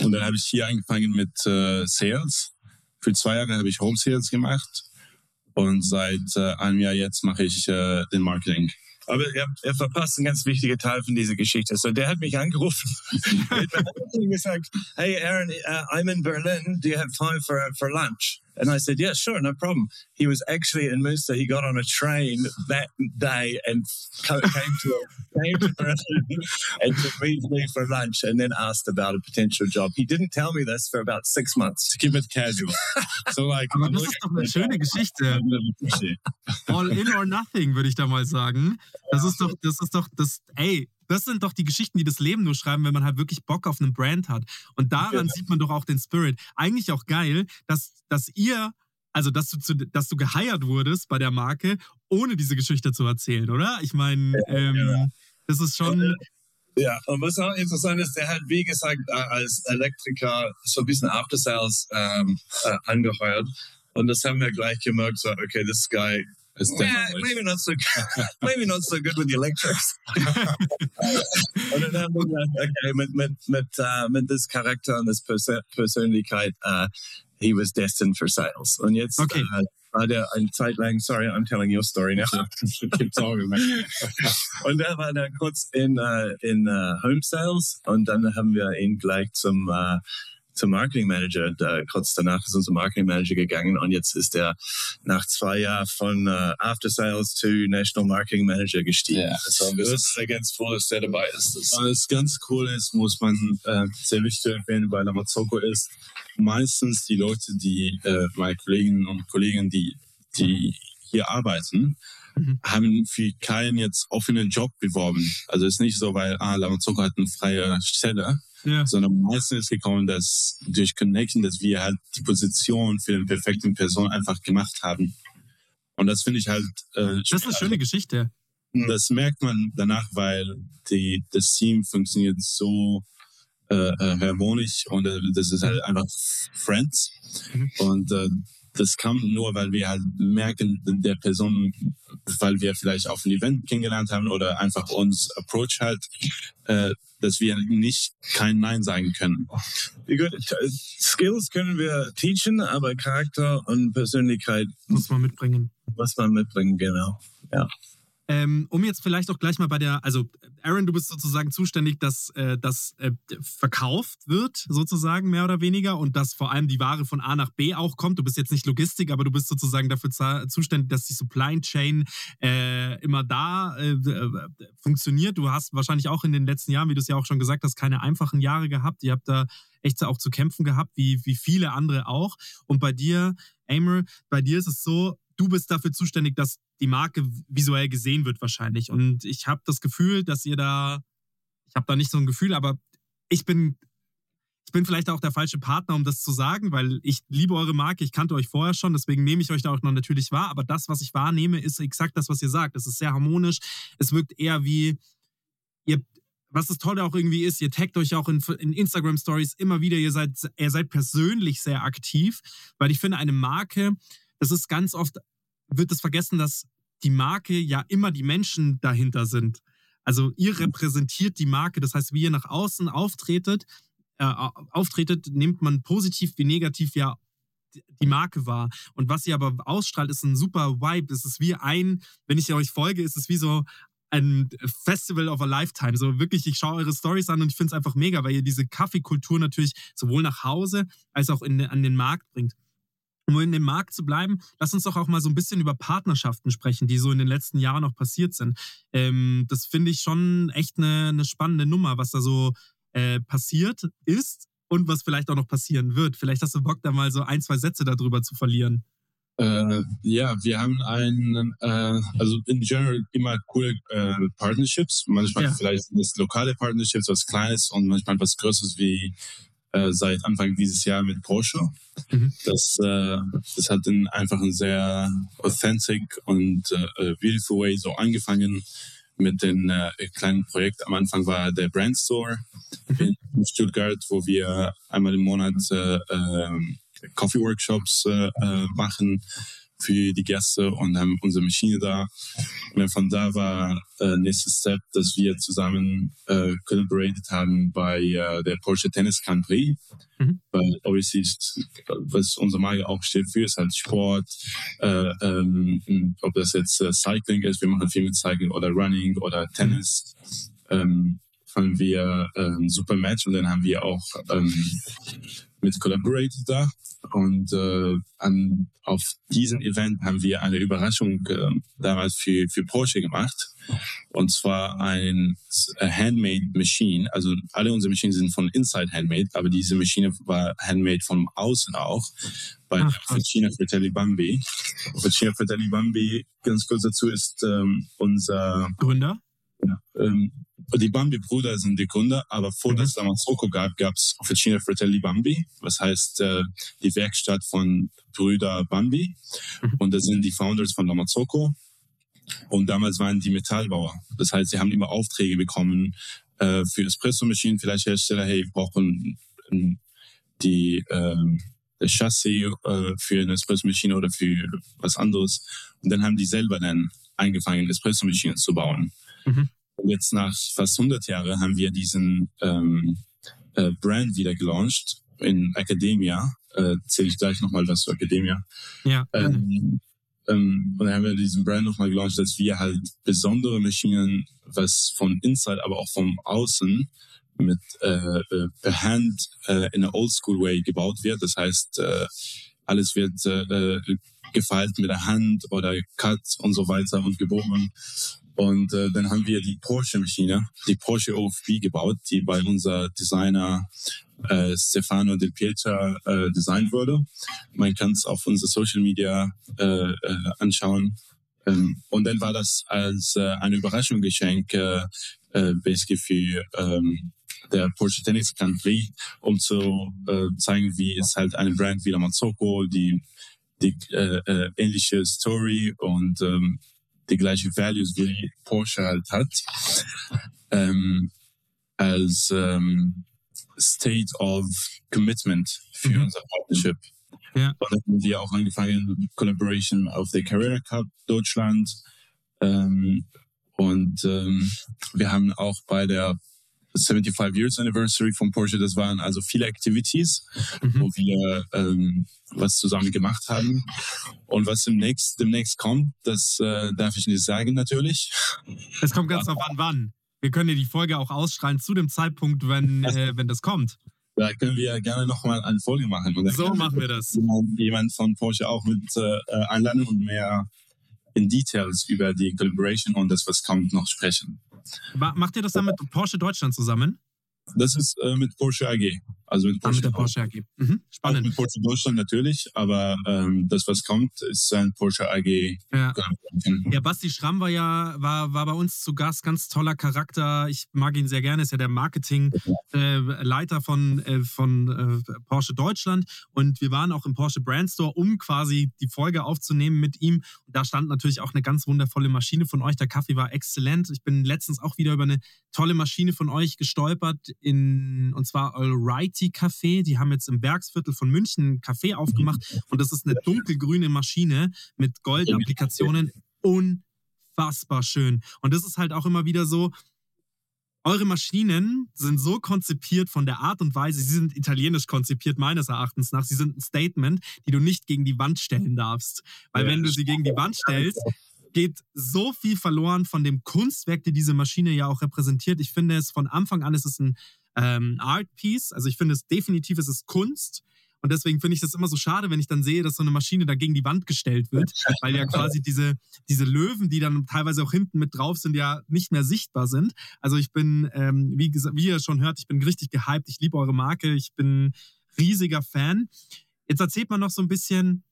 und dann habe ich hier angefangen mit äh, Sales. Für zwei Jahre habe ich Home Sales gemacht. Und seit äh, einem Jahr jetzt mache ich äh, den Marketing. Aber er, er verpasst einen ganz wichtigen Teil von dieser Geschichte. So, der hat mich angerufen und gesagt, hey Aaron, uh, I'm in Berlin. Do you have time for, for lunch? And I said, yeah, sure, no problem. He was actually in Münster. He got on a train that day and co- came to, came to Berlin and to meet me for lunch and then asked about a potential job. He didn't tell me this for about six months. To keep it casual. So like, Aber das ist doch eine schöne Geschichte. All in or nothing, würde ich da mal sagen. Das ist doch, das ist doch, das, ey, das sind doch die Geschichten, die das Leben nur schreiben, wenn man halt wirklich Bock auf einen Brand hat. Und daran sieht man doch auch den Spirit. Eigentlich auch geil, dass, dass ihr, also dass du, zu, dass du geheiert wurdest bei der Marke, ohne diese Geschichte zu erzählen, oder? Ich meine, ähm, das ist schon. Ja, und was auch interessant ist, der hat, wie gesagt, äh, als Elektriker so ein bisschen After Sales ähm, äh, angeheuert. Und das haben wir gleich gemerkt, so, okay, this guy It's Yeah, maybe not so maybe not so good with the electrics. und dann haben wir gedacht, okay, mit, mit, mit, uh, mit das Charakter und das Persö Persönlichkeit, uh, he was destined for sales. Und jetzt Okay. uh, war der eine Zeit lang, sorry, I'm telling your story now. Keep talking, man. und er war dann kurz in, uh, in uh, Home Sales und dann haben wir ihn gleich zum, uh, zum Marketing Manager. Da, kurz danach ist unser Marketing Manager gegangen und jetzt ist er nach zwei Jahren von uh, After Sales zu National Marketing Manager gestiegen. Ja. Also wir sind sehr ganz froh, dass der dabei ist. Das Was ganz cool ist, muss man äh, sehr wichtig erwähnen bei Lamazoko ist, meistens die Leute, die äh, meine Kolleginnen und Kollegen, die, die hier arbeiten, Mhm. haben für keinen jetzt offenen Job beworben. Also es ist nicht so, weil ah, Lamazoko hat eine freie Stelle, Ja. sondern meistens ist gekommen, dass durch Connection, dass wir halt die Position für den perfekten Person einfach gemacht haben. Und das finde ich halt. Äh, Das ist eine schöne Geschichte. das merkt man danach, weil die, das Team funktioniert so äh, äh, harmonisch und äh, das ist halt einfach Friends. Mhm. Und äh, das kam nur, weil wir halt merken, der Person, weil wir vielleicht auf einem Event kennengelernt haben oder einfach uns Approach halt, äh, dass wir nicht kein Nein sagen können. Äh, Skills können wir teachen, aber Charakter und Persönlichkeit Muss man mitbringen. muss man mitbringen, genau. Ähm, um jetzt vielleicht auch gleich mal bei der, also Aaron, du bist sozusagen zuständig, dass äh, das äh, verkauft wird, sozusagen mehr oder weniger, und dass vor allem die Ware von A nach B auch kommt. Du bist jetzt nicht Logistik, aber du bist sozusagen dafür zuständig, dass die Supply Chain äh, immer da äh, äh, funktioniert. Du hast wahrscheinlich auch in den letzten Jahren, wie du es ja auch schon gesagt hast, keine einfachen Jahre gehabt. Ihr habt da echt auch zu kämpfen gehabt, wie, wie viele andere auch. Und bei dir, Amer, bei dir ist es so, du bist dafür zuständig, dass die Marke visuell gesehen wird wahrscheinlich. Und ich habe das Gefühl, dass ihr da, ich habe da nicht so ein Gefühl, aber ich bin, ich bin vielleicht auch der falsche Partner, um das zu sagen, weil ich liebe eure Marke, ich kannte euch vorher schon, deswegen nehme ich euch da auch noch natürlich wahr. Aber das, was ich wahrnehme, ist exakt das, was ihr sagt. Es ist sehr harmonisch. Es wirkt eher wie, ihr, was das Tolle auch irgendwie ist, ihr taggt euch auch in, in Instagram Stories immer wieder, ihr seid, ihr seid persönlich sehr aktiv, weil ich finde, eine Marke, das ist ganz oft, wird es vergessen, dass die Marke ja immer die Menschen dahinter sind. Also ihr repräsentiert die Marke, das heißt, wie ihr nach außen auftretet, äh, auftretet, nimmt man positiv wie negativ ja die Marke wahr. Und was ihr aber ausstrahlt, ist ein super Vibe. Es ist wie ein, wenn ich euch folge, ist es wie so ein Festival of a Lifetime. So wirklich, ich schaue eure Stories an und ich finde es einfach mega, weil ihr diese Kaffeekultur natürlich sowohl nach Hause als auch in, an den Markt bringt. Um in dem Markt zu bleiben, lass uns doch auch mal so ein bisschen über Partnerschaften sprechen, die so in den letzten Jahren noch passiert sind. Ähm, das finde ich schon echt eine, eine spannende Nummer, was da so äh, passiert ist und was vielleicht auch noch passieren wird. Vielleicht hast du Bock, da mal so ein, zwei Sätze darüber zu verlieren. Äh, ja, wir haben einen, äh, also in general immer coole äh, Partnerships. Manchmal Ja. vielleicht sind es lokale Partnerships, was Kleines und manchmal was Größeres wie äh, seit Anfang dieses Jahr mit Porsche. Mhm. Das, äh, das hat dann einfach ein sehr authentic und äh, beautiful way so angefangen mit dem äh, kleinen Projekt. Am Anfang war der Brand Store in Stuttgart, wo wir einmal im Monat äh, ähm, Coffee Workshops äh, äh, machen für die Gäste und haben unsere Maschine da. Und dann von da war äh, nächster Step, dass wir zusammen äh, collaborated haben bei äh, der Porsche Tennis Grand Prix. Mhm. Weil obviously, ist, was unsere Marke auch steht für, ist halt Sport. Äh, ähm, ob das jetzt äh, Cycling ist, wir machen viel mit Cycling oder Running oder Tennis. Ähm, fanden wir äh, ein super Match und dann haben wir auch ähm, mit collaborated da. Und äh, an, auf diesem Event haben wir eine Überraschung äh, damals für, für Porsche gemacht. Und zwar ein äh, Handmade Machine. Also alle unsere Maschinen sind von Inside Handmade, aber diese Maschine war Handmade von außen auch. Bei. Fucina Fratelli Bambi. Fucina Fratelli Bambi, ganz kurz dazu, ist ähm, unser Gründer? Ähm, die Bambi-Brüder sind die Gründer, aber vor Mhm. das Lamazoko gab, gab es Officina Fratelli Bambi, was heißt äh, die Werkstatt von Brüder Bambi. Mhm. Und das sind die Founders von Lamazoko. Und damals waren die Metallbauer. Das heißt, sie haben immer Aufträge bekommen äh, für Espresso-Maschinen, vielleicht Hersteller, hey, wir brauchen die ähm, das Chassis äh, für eine Espresso-Maschine oder für was anderes. Und dann haben die selber dann angefangen, Espresso-Maschinen zu bauen. Mhm. Jetzt nach fast 100 Jahren haben wir diesen ähm, äh, Brand wieder gelauncht in Academia. Äh, Zähle ich gleich nochmal was zu Academia. Ja. Ähm, ähm, und dann haben wir diesen Brand nochmal gelauncht, dass wir halt besondere Maschinen, was von Inside, aber auch vom Außen mit äh, äh, per Hand äh, in a Old School Way gebaut wird. Das heißt, äh, alles wird äh, gefeilt mit der Hand oder cut und so weiter und gebogen. Und äh, dann haben wir die Porsche-Maschine, die Porsche OFB gebaut, die bei unser Designer äh, Stefano Del Pietra äh, designt wurde. Man kann es auf unserer Social Media äh, äh, anschauen. Ähm, und dann war das als äh, eine Überraschung geschenk, äh, äh, basically für ähm, der Porsche Tennis Prix, um zu äh, zeigen, wie es halt eine Brand wie der Mazzocco, die die äh, äh, ähnliche Story und ähm, die gleiche Values wie Porsche halt hat, ähm, als ähm, State of Commitment für mhm. unser Partnership. Ja. Und dann haben wir auch angefangen, Collaboration auf der Carrera Cup Deutschland. Ähm, und ähm, wir haben auch bei der 75 Years Anniversary von Porsche, das waren also viele Activities, mhm. wo wir ähm, was zusammen gemacht haben. Und was demnächst, demnächst kommt, das äh, darf ich nicht sagen natürlich. Es kommt ganz darauf an, wann. Wir können ja die Folge auch ausstrahlen zu dem Zeitpunkt, wenn, äh, wenn das kommt. Da können wir gerne nochmal eine Folge machen. so machen wir das. Jemand von Porsche auch mit äh, einladen und mehr in Details über die Collaboration und das, was kommt, noch sprechen. Macht ihr das dann mit Porsche Deutschland zusammen? Das ist äh, mit Porsche AG. Also mit, Porsche ah, mit der Porsche AG. Mhm. Spannend. Auch mit Porsche Deutschland natürlich, aber ähm, das, was kommt, ist ein Porsche AG. Ja. ja, Basti Schramm war ja war, war bei uns zu Gast, ganz toller Charakter. Ich mag ihn sehr gerne, ist ja der Marketingleiter äh, von, äh, von äh, Porsche Deutschland. Und wir waren auch im Porsche Brand Store, um quasi die Folge aufzunehmen mit ihm. Und da stand natürlich auch eine ganz wundervolle Maschine von euch. Der Kaffee war exzellent. Ich bin letztens auch wieder über eine tolle Maschine von euch gestolpert, in, und zwar Alrighty Café. Die haben jetzt im Werksviertel von München ein Café aufgemacht und das ist eine dunkelgrüne Maschine mit Goldapplikationen. Unfassbar schön. Und das ist halt auch immer wieder so, eure Maschinen sind so konzipiert von der Art und Weise, sie sind italienisch konzipiert meines Erachtens nach. Sie sind ein Statement, die du nicht gegen die Wand stellen darfst. Weil wenn du sie gegen die Wand stellst, geht so viel verloren von dem Kunstwerk, die diese Maschine ja auch repräsentiert. Ich finde es von Anfang an ist es ein ähm, Art Piece. Also ich finde es definitiv, es ist Kunst. Und deswegen finde ich das immer so schade, wenn ich dann sehe, dass so eine Maschine da gegen die Wand gestellt wird, weil ja quasi diese, diese Löwen, die dann teilweise auch hinten mit drauf sind, ja nicht mehr sichtbar sind. Also ich bin, ähm, wie, wie ihr schon hört, ich bin richtig gehypt. Ich liebe eure Marke. Ich bin riesiger Fan. Jetzt erzählt man noch so ein bisschen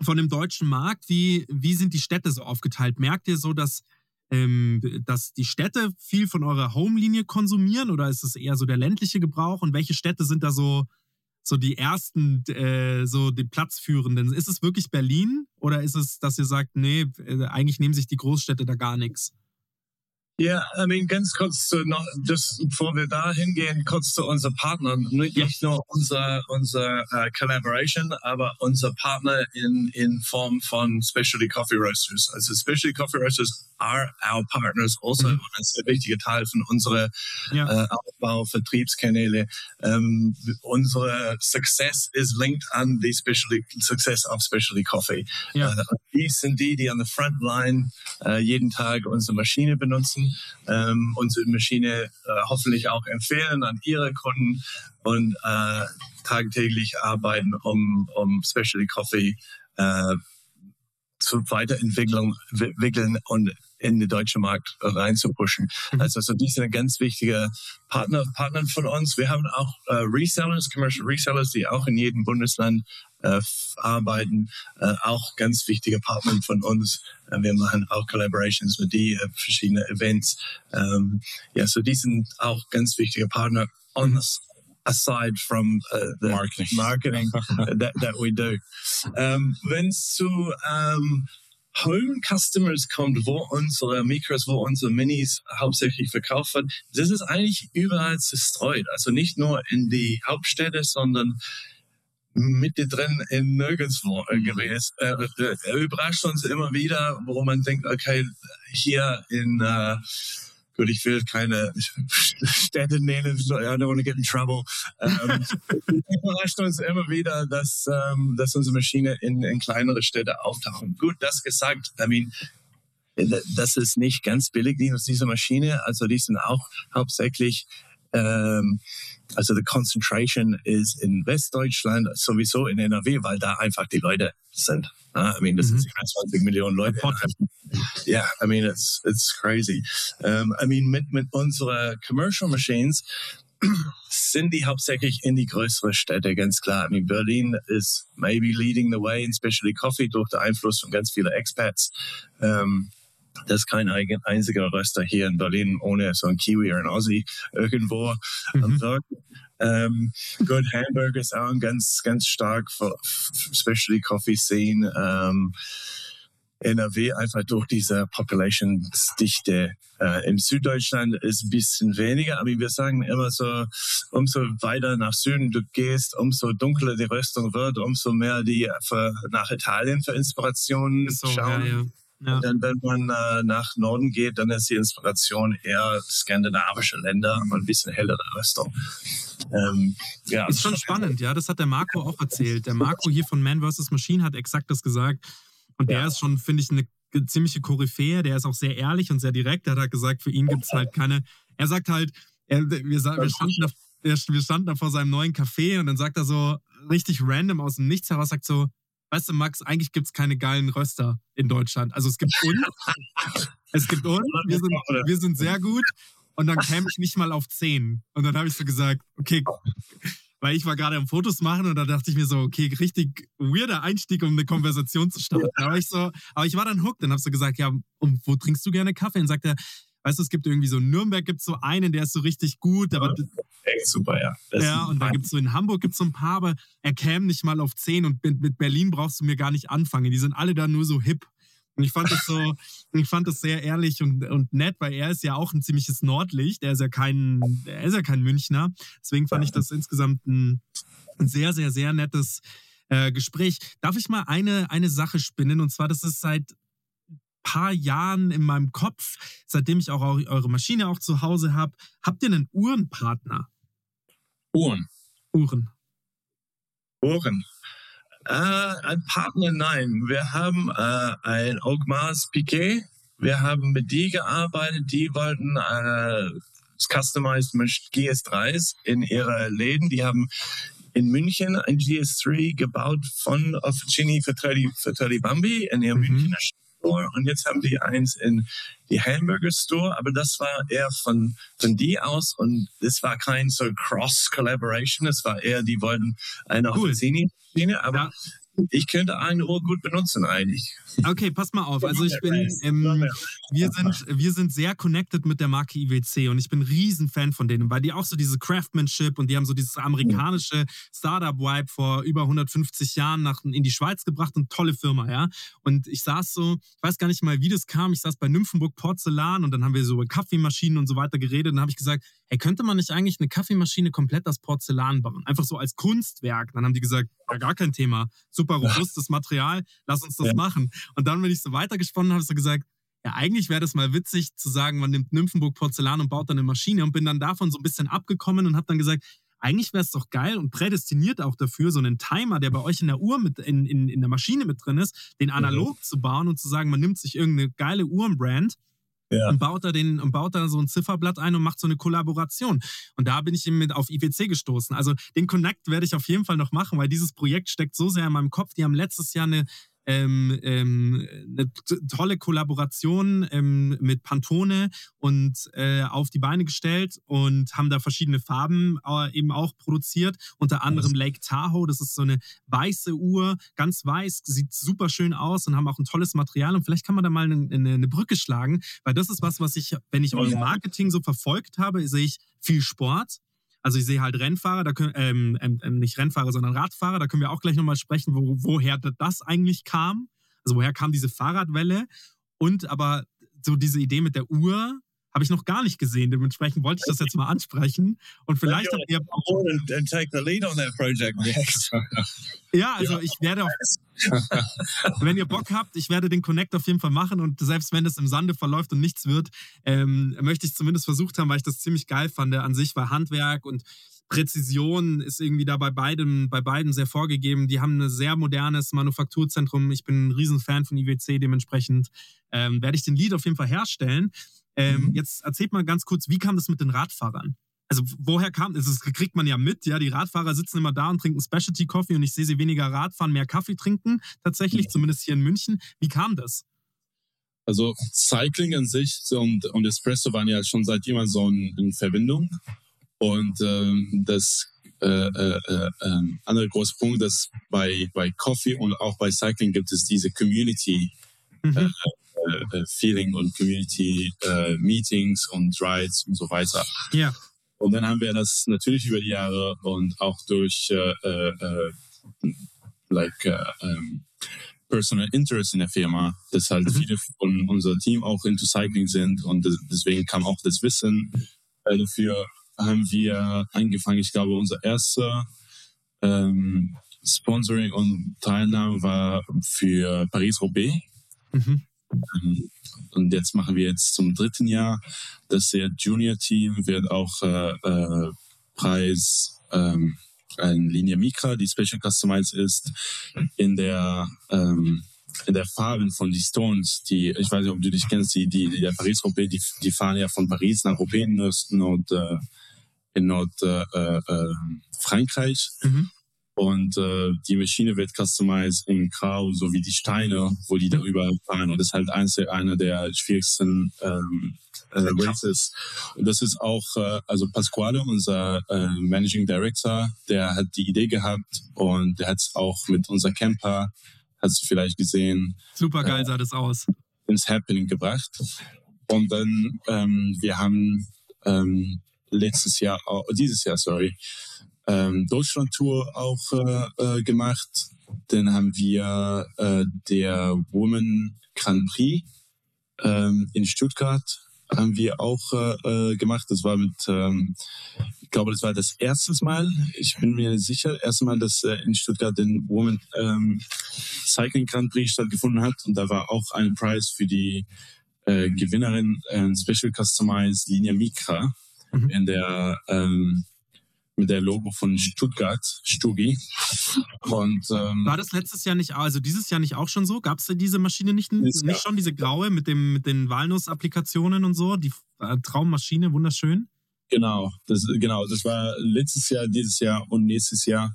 von dem deutschen Markt. Wie, wie sind die Städte so aufgeteilt? Merkt ihr so, dass ähm, dass die Städte viel von eurer Home-Linie konsumieren oder ist es eher so der ländliche Gebrauch? Und welche Städte sind da so, so die ersten, äh, so die Platzführenden? Ist es wirklich Berlin oder ist es, dass ihr sagt, nee, äh, eigentlich nehmen sich die Großstädte da gar nichts? Ja, I mean, ganz kurz zu noch, das, bevor wir da hingehen, kurz zu unseren Partnern. Nicht ja. nur unser, unser uh, Collaboration, aber unser Partner in, in Form von Specialty Coffee Roasters. Also Specialty Coffee Roasters are our partners also. Mhm. Das ist wichtiger Teil von unserer ja. uh, Aufbau, Vertriebskanäle. Um, unsere Success is linked an die Specialty, Success of Specialty Coffee. Ja. Uh, die sind die, die an der Frontline uh, jeden Tag unsere Maschine benutzen nutzen, ähm, unsere Maschine äh, hoffentlich auch empfehlen an ihre Kunden und äh, tagtäglich arbeiten, um, um Specialty Coffee äh, zur Weiterentwicklung entwickeln und in den deutschen Markt reinzupushen. Mhm. Also, also die sind ein ganz wichtiger Partner, Partner von uns. Wir haben auch äh, Resellers, Commercial Resellers, die auch in jedem Bundesland äh, arbeiten, äh, auch ganz wichtige Partner von uns. Äh, wir machen auch Collaborations mit die, äh, verschiedene Events. Ähm, ja, so die sind auch ganz wichtige Partner. On aside from uh, the marketing, marketing that, that we do. Um, Wenn es zu um, Home Customers kommt, wo unsere Mikros, wo unsere Minis hauptsächlich verkauft werden, das ist eigentlich überall zerstreut. Also nicht nur in die Hauptstädte, sondern mittendrin in nirgendwo mhm. gewesen. Er, er, überrascht uns immer wieder, wo man denkt, okay, hier in uh, gut, ich will keine Städte nennen, I don't want to get in trouble. Ähm, überrascht uns immer wieder, dass, ähm, dass unsere Maschine in, in kleinere Städte auftauchen. Gut, das gesagt, I mean, das ist nicht ganz billig, diese Maschine. Also die sind auch hauptsächlich Ähm, also the concentration is in Westdeutschland sowieso in NRW, weil da einfach die Leute sind. I mean, das mhm. sind 20 Millionen Leute. Ja, yeah, I mean, it's it's crazy. Um, I mean, mit mit unserer Commercial Machines sind die hauptsächlich in die größeren Städte, ganz klar. I mean, Berlin is maybe leading the way, especially Coffee, durch den Einfluss von ganz vielen Expats. Um, das ist kein einziger Röster hier in Berlin ohne so ein Kiwi oder ein Aussie irgendwo mhm. am Tag. Ähm, Good Hamburg ist auch ganz, ganz stark, für, especially Coffee Scene. Ähm, NRW einfach durch diese Populationsdichte. Äh, Im Süddeutschland ist ein bisschen weniger, aber wir sagen immer so, umso weiter nach Süden du gehst, umso dunkler die Röstung wird, umso mehr die für, nach Italien für Inspirationen so, schauen. Ja, ja. Ja. Und dann, wenn man äh, nach Norden geht, dann ist die Inspiration eher skandinavische Länder und ein bisschen hellere Röstung. Ähm, ja, ist schon spannend, ja. Das hat der Marco auch erzählt. Der Marco hier von Man vs. Machine hat exakt das gesagt. Und der ja. ist schon, finde ich, eine ziemliche Koryphäe. Der ist auch sehr ehrlich und sehr direkt. Er hat halt gesagt, für ihn gibt es halt keine. Er sagt halt, er, wir, wir, standen da, wir standen da vor seinem neuen Café und dann sagt er so richtig random aus dem Nichts heraus, sagt so, weißt du, Max, eigentlich gibt es keine geilen Röster in Deutschland. Also es gibt uns, es gibt uns, wir sind, wir sind sehr gut und dann käme ich nicht mal auf 10. Und dann habe ich so gesagt, okay, weil ich war gerade am Fotos machen und da dachte ich mir so, okay, richtig weirder Einstieg, um eine Konversation zu starten. Aber ich so, aber ich war dann hooked, dann habe so gesagt, ja, und wo trinkst du gerne Kaffee? Und sagt er, weißt du, es gibt irgendwie so in Nürnberg gibt es so einen, der ist so richtig gut. Aber ja, echt super, ja. Das ja, und da gibt es so in Hamburg gibt es so ein paar, aber er käme nicht mal auf 10 und mit Berlin brauchst du mir gar nicht anfangen. Die sind alle da nur so hip. Und ich fand das so, ich fand das sehr ehrlich und, und nett, weil er ist ja auch ein ziemliches Nordlicht. Er ist ja kein, er ist ja kein Münchner. Deswegen fand ich das insgesamt ein, ein sehr, sehr, sehr nettes äh, Gespräch. Darf ich mal eine, eine Sache spinnen? Und zwar, das ist seit paar Jahren in meinem Kopf, seitdem ich auch eure Maschine auch zu Hause habe. Habt ihr einen Uhrenpartner? Uhren. Uhren. Uhren. Äh, ein Partner, nein. Wir haben äh, ein Augmas Piquet. Wir haben mit die gearbeitet. Die wollten äh, Customized GS3s in ihre Läden. Die haben in München ein GS3 gebaut von Officini für Trelli, für Trelli Bambi in ihrem mhm. Münchner Store. Und jetzt haben die eins in die Hamburger Store. Aber das war eher von, von die aus. Und es war kein so Cross-Collaboration. Es war eher, die wollten eine cool. Officini-Schiene. Aber ja ich könnte eine Uhr gut benutzen eigentlich. Okay, pass mal auf. Also ich bin, ähm, wir sind, wir sind sehr connected mit der Marke IWC und ich bin ein Riesenfan von denen, weil die auch so diese Craftsmanship und die haben so dieses amerikanische Startup-Vibe vor über 150 Jahren nach, in die Schweiz gebracht und tolle Firma, ja. Und ich saß so, ich weiß gar nicht mal, wie das kam. Ich saß bei Nymphenburg Porzellan und dann haben wir so über Kaffeemaschinen und so weiter geredet und dann habe ich gesagt, hey, könnte man nicht eigentlich eine Kaffeemaschine komplett aus Porzellan bauen? Einfach so als Kunstwerk. Dann haben die gesagt, ja, gar kein Thema. Super robustes Material, lass uns das ja. machen. Und dann, wenn ich so weitergesponnen habe, so gesagt, ja, eigentlich wäre das mal witzig zu sagen, man nimmt Nymphenburg Porzellan und baut dann eine Maschine und bin dann davon so ein bisschen abgekommen und habe dann gesagt, eigentlich wäre es doch geil und prädestiniert auch dafür, so einen Timer, der bei euch in der Uhr mit, in, in, in der Maschine mit drin ist, den analog mhm. zu bauen und zu sagen, man nimmt sich irgendeine geile Uhrenbrand ja. und baut da den und baut da so ein Zifferblatt ein und macht so eine Kollaboration. Und da bin ich eben mit auf IWC gestoßen. Also den Connect werde ich auf jeden Fall noch machen, weil dieses Projekt steckt so sehr in meinem Kopf. Die haben letztes Jahr eine ähm, ähm, eine tolle Kollaboration ähm, mit Pantone und äh, auf die Beine gestellt und haben da verschiedene Farben äh, eben auch produziert. Unter anderem Lake Tahoe, das ist so eine weiße Uhr, ganz weiß, sieht super schön aus und haben auch ein tolles Material. Und vielleicht kann man da mal eine, eine, Brücke schlagen, weil das ist was, was ich, wenn ich euer Marketing so verfolgt habe, sehe ich viel Sport also ich sehe halt Rennfahrer, da können, ähm, ähm, ähm, nicht Rennfahrer, sondern Radfahrer, da können wir auch gleich nochmal sprechen, wo, woher das eigentlich kam. Also woher kam diese Fahrradwelle? Und aber so diese Idee mit der Uhr, habe ich noch gar nicht gesehen. Dementsprechend wollte ich das jetzt mal ansprechen. Und vielleicht habt ihr. And take the lead on that project next. ja, also ich werde, auf, wenn ihr Bock habt, ich werde den Connect auf jeden Fall machen und selbst wenn es im Sande verläuft und nichts wird, ähm, möchte ich zumindest versucht haben, weil ich das ziemlich geil fand. An sich war Handwerk und Präzision ist irgendwie da bei beiden, bei beiden sehr vorgegeben. Die haben ein sehr modernes Manufakturzentrum. Ich bin ein Riesenfan von IWC, dementsprechend ähm, werde ich den Lead auf jeden Fall herstellen. Ähm, mhm. Jetzt erzählt mal ganz kurz, wie kam das mit den Radfahrern? also woher kam, also das kriegt man ja mit, ja, die Radfahrer sitzen immer da und trinken Specialty Coffee und ich sehe sie weniger Radfahren, mehr Kaffee trinken, tatsächlich, zumindest hier in München. Wie kam das? Also Cycling an sich und, und Espresso waren ja schon seit immer so in, in Verbindung. Und ähm, das äh, äh, äh, ähm, andere große Punkt, dass bei, bei Coffee und auch bei Cycling gibt es diese Community Mhm. Äh, äh, Feeling und Community äh, Meetings und Rides und so weiter. Ja. Und dann haben wir das natürlich über die Jahre und auch durch äh, äh, äh, like äh, ähm, Personal Interest in der Firma, dass halt Mhm. viele von unser Team auch into Cycling sind und des- deswegen kam auch das Wissen dafür haben wir angefangen. Ich glaube, unser erster ähm, Sponsoring und Teilnahme war für Paris-Roubaix. Mhm. Ähm, Und jetzt machen wir jetzt zum dritten Jahr. Das Junior-Team wird auch äh, äh, Preis ähm, eine Linie Micra, die Special Customized ist, in der ähm, in der Farben von die Stones, die, ich weiß nicht, ob du dich kennst, die, die, der Paris-Roubaix, die, die fahren ja von Paris nach Roubaix in Nord, äh, in Nord äh, äh, Frankreich. Mhm. Und äh, die Maschine wird customized in Grau, so wie die Steine, wo die darüber fahren. Und das ist halt eins einer der schwierigsten ähm, äh, Races. Und das ist auch, äh, also Pasquale, unser äh, Managing Director, der hat die Idee gehabt und der hat es auch mit unser Camper, hast du vielleicht gesehen, Super geil Ja. sah das aus. ins Happening gebracht. Und dann, ähm, wir haben ähm, letztes Jahr, au- dieses Jahr, sorry, ähm, Deutschland-Tour auch äh, äh, gemacht. Dann haben wir äh, der Woman Grand Prix ähm, in Stuttgart haben wir auch äh, äh, gemacht. Das war mit, ähm, ich glaube, das war das erste Mal. Ich bin mir sicher, erste Mal, dass äh, in Stuttgart den Woman ähm, Cycling Grand Prix stattgefunden hat. Und da war auch ein Preis für die äh, Gewinnerin äh, Special Customized Linie Micra Mhm. in der ähm, mit der Logo von Stuttgart, Stugi. Und ähm, War das letztes Jahr nicht, also dieses Jahr nicht auch schon so? Gab es diese Maschine nicht, nicht Jahr. schon, diese graue mit, dem, mit den Walnuss-Applikationen und so? Die äh, Traummaschine, wunderschön. Genau, das, genau, das war letztes Jahr, dieses Jahr und nächstes Jahr.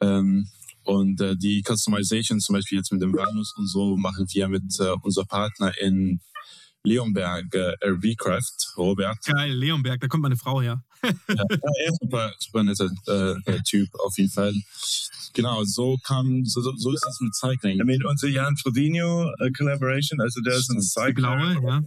Ähm, und äh, die Customization zum Beispiel jetzt mit dem Vanus und so machen wir mit äh, unserem Partner in Leonberg, äh, RV-Craft, Robert. Geil, Leonberg, da kommt meine Frau her. Ja, er ist super, super netter äh, äh, Typ auf jeden Fall. Genau, so kam, so, so so ist es mit Cycling. I mean, unser Jan Frodino äh, Collaboration, also der ist ein Cycler, blaue, ja.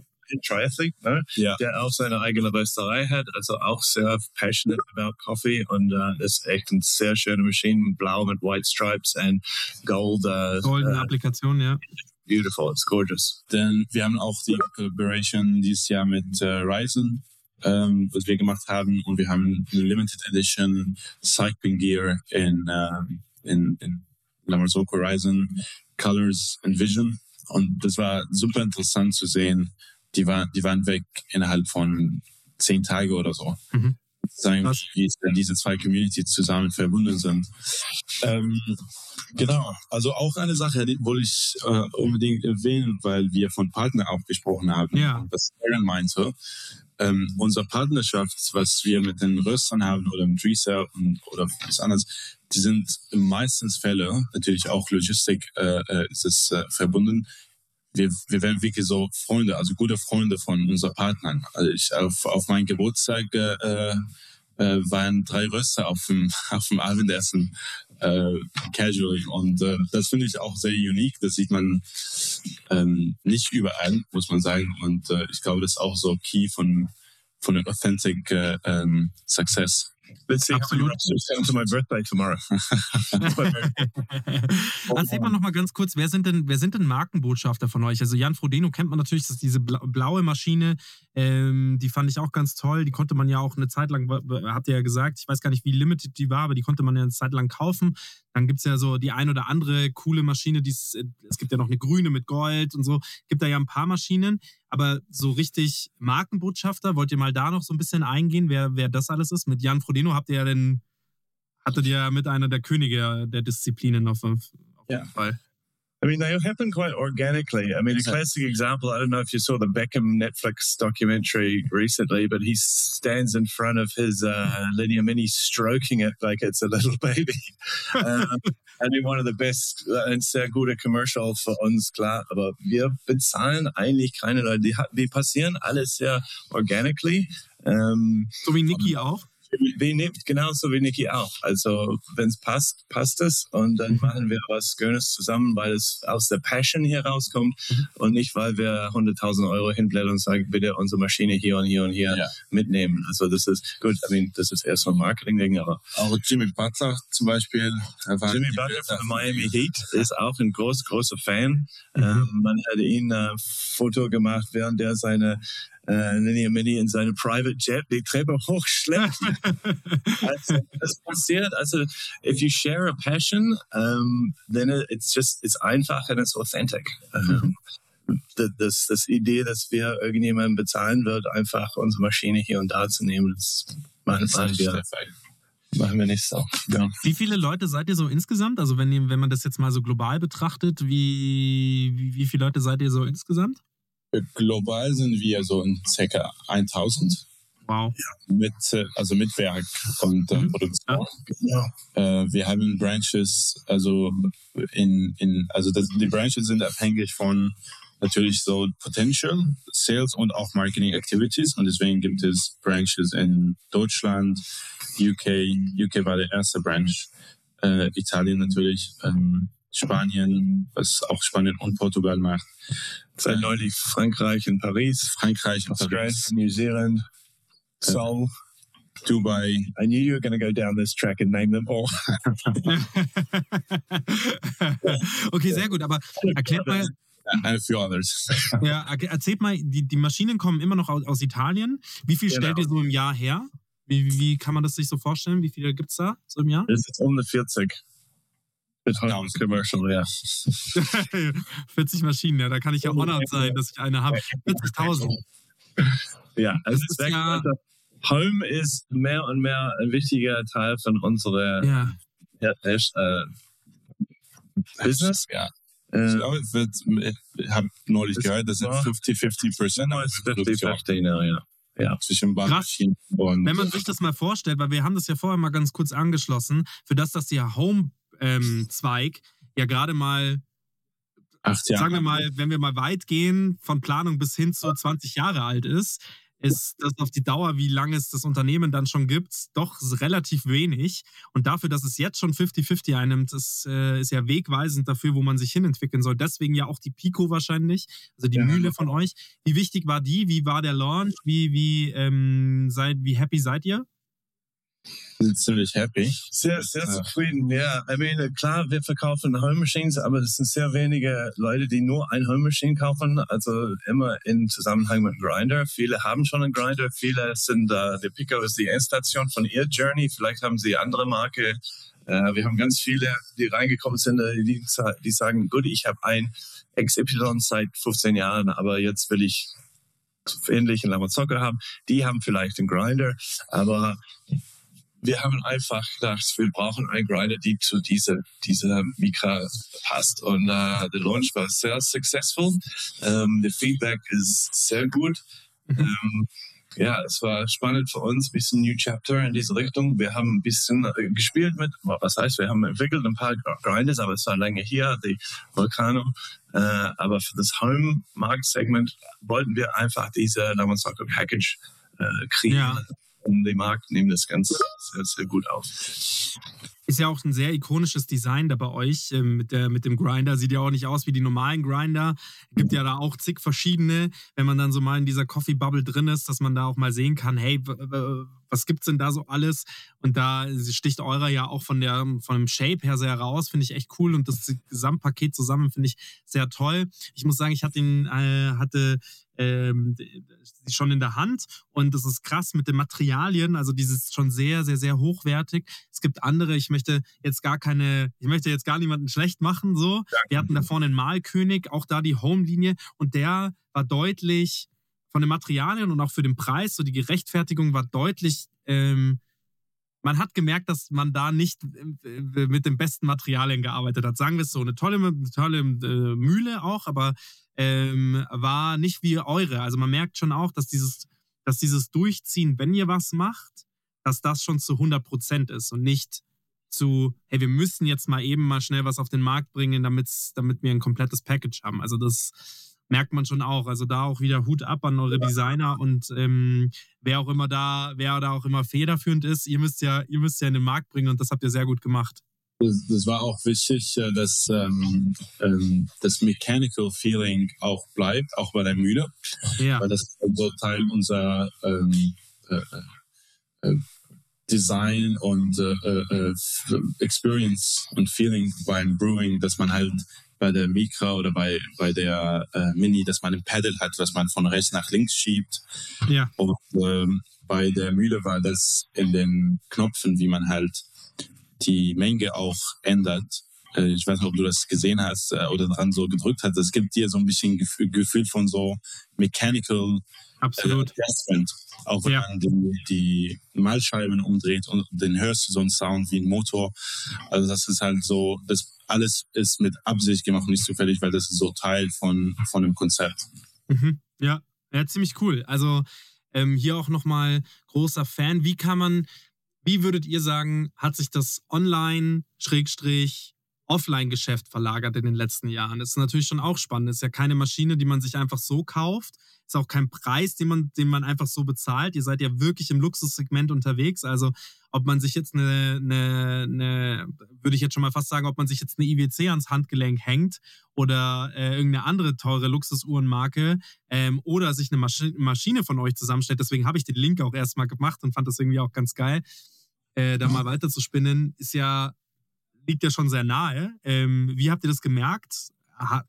Triathlete, ne? Ja. der auch seine eigene Rösterei hat, also auch sehr passionate about coffee und äh, ist echt eine sehr schöne Maschine, blau mit white stripes and gold. Äh, Goldene äh, Applikation, ja. beautiful, it's gorgeous. Denn wir haben auch die Collaboration dieses Jahr mit äh, Ryzen, ähm, was wir gemacht haben. Und wir haben eine Limited Edition Cycling Gear in, ähm, in, in Lamarzoco Ryzen Colors and Vision. Und das war super interessant zu sehen. Die, war, die waren weg innerhalb von zehn Tage oder so. Mhm. Sagen, Krass. wie es denn diese zwei Communities zusammen verbunden sind. Ähm, genau, also auch eine Sache, die wollte ich äh, unbedingt erwähnen, weil wir von Partner auch gesprochen haben. Ja. Was Aaron meinte. Ähm, unsere Partnerschaft, was wir mit den Röstern haben oder mit Reseller und, oder was anderes, die sind in meistens Fälle, natürlich auch Logistik äh, äh, ist es äh, verbunden. Wir, wir werden wirklich so Freunde, also gute Freunde von unseren Partnern. Also ich, auf, auf meinen Geburtstag äh, äh, waren drei Röster auf dem, auf dem Abendessen äh, casually. Und äh, das finde ich auch sehr unique. Das sieht man ähm, nicht überall, muss man sagen. Und äh, ich glaube, das ist auch so key von, von einem authentic äh, ähm, Success. Let's see Absolut. to my birthday tomorrow. Erzähl mal noch mal ganz kurz, wer sind denn, wer sind denn Markenbotschafter von euch? Also Jan Frodeno kennt man natürlich, das ist diese bla- blaue Maschine, ähm, die fand ich auch ganz toll. Die konnte man ja auch eine Zeit lang, habt ihr ja gesagt, ich weiß gar nicht, wie limited die war, aber die konnte man ja eine Zeit lang kaufen. Dann gibt es ja so die ein oder andere coole Maschine, die es es gibt ja noch eine grüne mit Gold und so. Gibt da ja ein paar Maschinen, aber so richtig Markenbotschafter, wollt ihr mal da noch so ein bisschen eingehen, wer, wer das alles ist? Mit Jan Frodeno habt ihr ja den, hattet ihr ja mit einer der Könige der Disziplinen auf, auf Ja. jeden Fall. I mean, they happen quite organically. I mean, a classic example, I don't know if you saw the Beckham Netflix documentary recently, but he stands in front of his uh, Linear Mini stroking it like it's a little baby. um, I mean, one of the best, uh, ein sehr guter Commercial für uns, klar. Aber wir bezahlen eigentlich keine Leute. Die, die passieren alles sehr organically. Um, so wie Niki auch? Wie nimmt genauso wie Niki auch. Also wenn es passt, passt es und dann mhm. machen wir was Schönes zusammen, weil es aus der Passion hier rauskommt mhm. und nicht, weil wir 100.000 Euro hinblättern und sagen, bitte unsere Maschine hier und hier und hier ja. mitnehmen. Also das ist gut. I mean, das ist erst ein Marketing-Ding, aber auch Jimmy Butler zum Beispiel. Jimmy Butler von Miami Heat ist auch ein groß, großer Fan. Mhm. Ähm, man hat ihn ein Foto gemacht, während er seine äh, Linear Mini in seine Private Jet die Treppe hochschleppt. also, das passiert. Also, if you share a passion, um, then it's just, it's einfach and it's authentic. Um, das, das Idee, dass wir irgendjemanden bezahlen wird, einfach unsere Maschine hier und da zu nehmen, das machen, machen wir. Machen wir nicht so. Ja. Wie viele Leute seid ihr so insgesamt? Also wenn, wenn man das jetzt mal so global betrachtet, wie, wie, wie viele Leute seid ihr so insgesamt? Global sind wir so in ca. 1000. Wow. Mit, äh, also mit Werk und äh, mhm. Produktion. Ja. Äh, wir haben Branches, also in, in also das, die Branches sind abhängig von natürlich so Potential, Sales und auch Marketing Activities. Und deswegen gibt es Branches in Deutschland, UK, UK war der erste Branch, äh, Italien natürlich, ähm, Spanien, was auch Spanien und Portugal macht. Seit neulich Frankreich in Paris. Frankreich in Paris. New Zealand. Seoul. Dubai. I knew you were going to go down this track and name them all. okay, sehr gut. Aber erklärt mal. And a few others. ja, erzählt mal, die, die Maschinen kommen immer noch aus, aus Italien. Wie viel genau. stellt ihr so im Jahr her? Wie, wie kann man das sich so vorstellen? Wie viele gibt es da so im Jahr? Das ist um die 40. Beton Commercial, ja. 40 Maschinen, ja, da kann ich ja honored sein, dass ich eine habe. 40.000. Ja, also das ist ja, Home ist mehr und mehr ein wichtiger Teil von unserer ja. Ja, äh, Business. Ja. Äh, ich glaube, es ich habe neulich gehört, das sind 50-50 Prozent. 50-50, ja. Ja, zwischen Krass. und. Wenn man sich das mal vorstellt, weil wir haben das ja vorher mal ganz kurz angeschlossen, für das, dass die Home ähm, Zweig ja gerade mal, Acht Jahre. sagen wir mal, wenn wir mal weit gehen, von Planung bis hin zu 20 Jahre alt ist, ist das auf die Dauer, wie lange es das Unternehmen dann schon gibt, doch relativ wenig. Und dafür, dass es jetzt schon 50-50 einnimmt, ist, äh, ist ja wegweisend dafür, wo man sich hinentwickeln soll. Deswegen ja auch die Pico wahrscheinlich, also die ja. Mühle von euch. Wie wichtig war die? Wie war der Launch? Wie, wie, ähm, seid, wie happy seid ihr? Sind ziemlich happy. Sehr, sehr zufrieden, ja. I mean, klar, wir verkaufen Home Machines, aber es sind sehr wenige Leute, die nur ein Home Machine kaufen. Also immer in Zusammenhang mit Grinder. Viele haben schon einen Grinder, viele sind, uh, der Pico ist die Endstation von ihr Journey. Vielleicht haben sie andere Marke. Uh, wir haben ganz viele, die reingekommen sind, äh, die, die sagen, gut, ich habe ein XY seit 15 Jahren, aber jetzt will ich ähnlichen Lamazocca haben. Die haben vielleicht einen Grinder, aber wir haben einfach gedacht, wir brauchen einen Grinder, die zu dieser, dieser Mikra passt. Und uh, der Launch war sehr successful. Um, ähm, der Feedback ist sehr gut. Mhm. ähm, ja, es war spannend für uns, ein bisschen New Chapter in diese Richtung. Wir haben ein bisschen äh, gespielt mit, was heißt, wir haben entwickelt ein paar Grinders, aber es war lange hier, die Volcano. Äh, aber für das Home-Markt-Segment wollten wir einfach diese Lamont Package äh, kriegen. Ja und die Markt nehmen das Ganze sehr, sehr gut auf. Ist ja auch ein sehr ikonisches Design da bei euch ähm, mit, der, mit dem Grinder. Sieht ja auch nicht aus wie die normalen Grinder. Gibt ja da auch zig verschiedene. Wenn man dann so mal in dieser Coffee Bubble drin ist, dass man da auch mal sehen kann, hey, was gibt's denn da so alles? Und da sticht eurer ja auch von, der, von dem Shape her sehr raus. Finde ich echt cool. Und das Gesamtpaket zusammen finde ich sehr toll. Ich muss sagen, ich hatte, ihn, äh, hatte ähm, schon in der Hand und das ist krass mit den Materialien, also dieses schon sehr, sehr, sehr hochwertig. Es gibt andere, ich möchte jetzt gar keine, ich möchte jetzt gar niemanden schlecht machen, so. Wir hatten da vorne einen Malkönig, auch da die Home-Linie und der war deutlich von den Materialien und auch für den Preis, so die Gerechtfertigung war deutlich ähm, man hat gemerkt, dass man da nicht äh, mit den besten Materialien gearbeitet hat. Sagen wir es so, eine tolle, tolle äh, Mühle auch, aber ähm, war nicht wie eure. Also man merkt schon auch, dass dieses, dass dieses Durchziehen, wenn ihr was macht, dass das schon zu 100 Prozent ist und nicht zu, hey, wir müssen jetzt mal eben mal schnell was auf den Markt bringen, damit wir ein komplettes Package haben. Also das merkt man schon auch. Also da auch wieder Hut ab an eure Designer und ähm, wer auch immer da, wer da auch immer federführend ist, ihr müsst ja, ihr müsst ja in den Markt bringen und das habt ihr sehr gut gemacht. Das, das war auch wichtig, äh, dass ähm, ähm, das Mechanical Feeling auch bleibt, auch bei der Mühle. Ja. Weil das ist so Teil unserer ähm, äh, äh, Design und äh, äh, Experience und Feeling beim Brewing, dass man halt bei der Mikra oder bei, bei der äh, Mini, dass man ein Pedal hat, was man von rechts nach links schiebt. Ja. Und ähm, bei der Mühle war das in den Knopfen, wie man halt die Menge auch ändert. Äh, ich weiß nicht, ob du das gesehen hast äh, oder dran so gedrückt hast. Es gibt dir so ein bisschen Gefühl, Gefühl von so mechanical Absolut. Äh, auch wenn ja. man die, die Malscheiben umdreht und den hörst du so einen Sound wie ein Motor. Also das ist halt so, das alles ist mit Absicht gemacht und nicht zufällig, weil das ist so Teil von, von dem Konzept. Mhm. Ja. ja, ziemlich cool. Also ähm, hier auch nochmal großer Fan. Wie kann man, wie würdet ihr sagen, hat sich das Online, Schrägstrich, Offline-Geschäft verlagert in den letzten Jahren? Das ist natürlich schon auch spannend. Das ist ja keine Maschine, die man sich einfach so kauft, ist auch kein Preis, den man, den man einfach so bezahlt. Ihr seid ja wirklich im Luxussegment unterwegs. Also ob man sich jetzt eine, eine, eine würde ich jetzt schon mal fast sagen, ob man sich jetzt eine IWC ans Handgelenk hängt oder äh, irgendeine andere teure Luxusuhrenmarke ähm, oder sich eine Maschi Maschine von euch zusammenstellt. Deswegen habe ich den Link auch erstmal gemacht und fand das irgendwie auch ganz geil, äh, da mal weiter zu spinnen. Ist ja, liegt ja schon sehr nahe. Ähm, wie habt ihr das gemerkt? Ha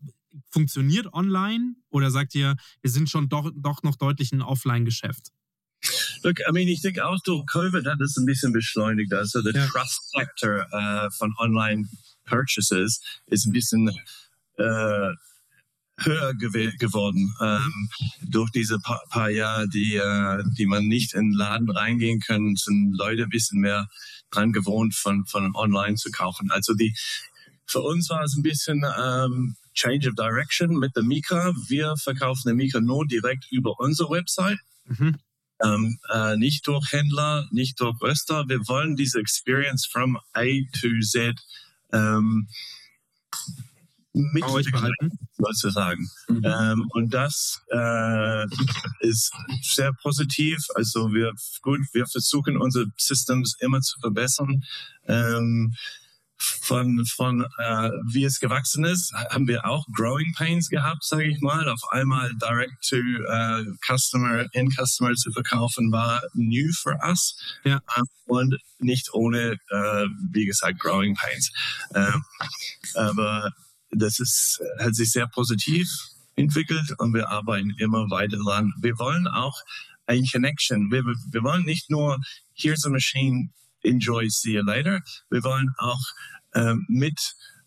funktioniert online oder sagt ihr, wir sind schon doch, doch noch deutlich ein Offline-Geschäft? Look, I mean, ich denke auch durch Covid hat es ein bisschen beschleunigt. Also der ja. Trust Factor uh, von Online Purchases ist ein bisschen uh, höher gew geworden ähm, durch diese paar, paar Jahre, die, uh, die man nicht in den Laden reingehen können, sind Leute ein bisschen mehr dran gewohnt, von, von online zu kaufen. Also die, für uns war es ein bisschen ähm, Change of Direction mit der Mika. Wir verkaufen der Mika nur direkt über unsere Website. Mhm. Ähm, äh, nicht durch Händler, nicht durch Röster. Wir wollen diese Experience from A to Z ähm, mit euch behalten, sozusagen. Mhm. Ähm, und das äh, ist sehr positiv. Also wir gut, wir versuchen unsere Systems immer zu verbessern. Ähm, von, von äh, wie es gewachsen ist, haben wir auch Growing Pains gehabt, sage ich mal. Auf einmal Direct to äh, Customer, in Customer zu verkaufen, war new for us. Ja. Ähm, und nicht ohne, äh, wie gesagt, Growing Pains. Ähm, aber das ist, hat sich sehr positiv entwickelt und wir arbeiten immer weiter dran. Wir wollen auch ein Connection. Wir, wir wollen nicht nur, here's a machine, enjoy, see you later. Wir wollen auch äh, mit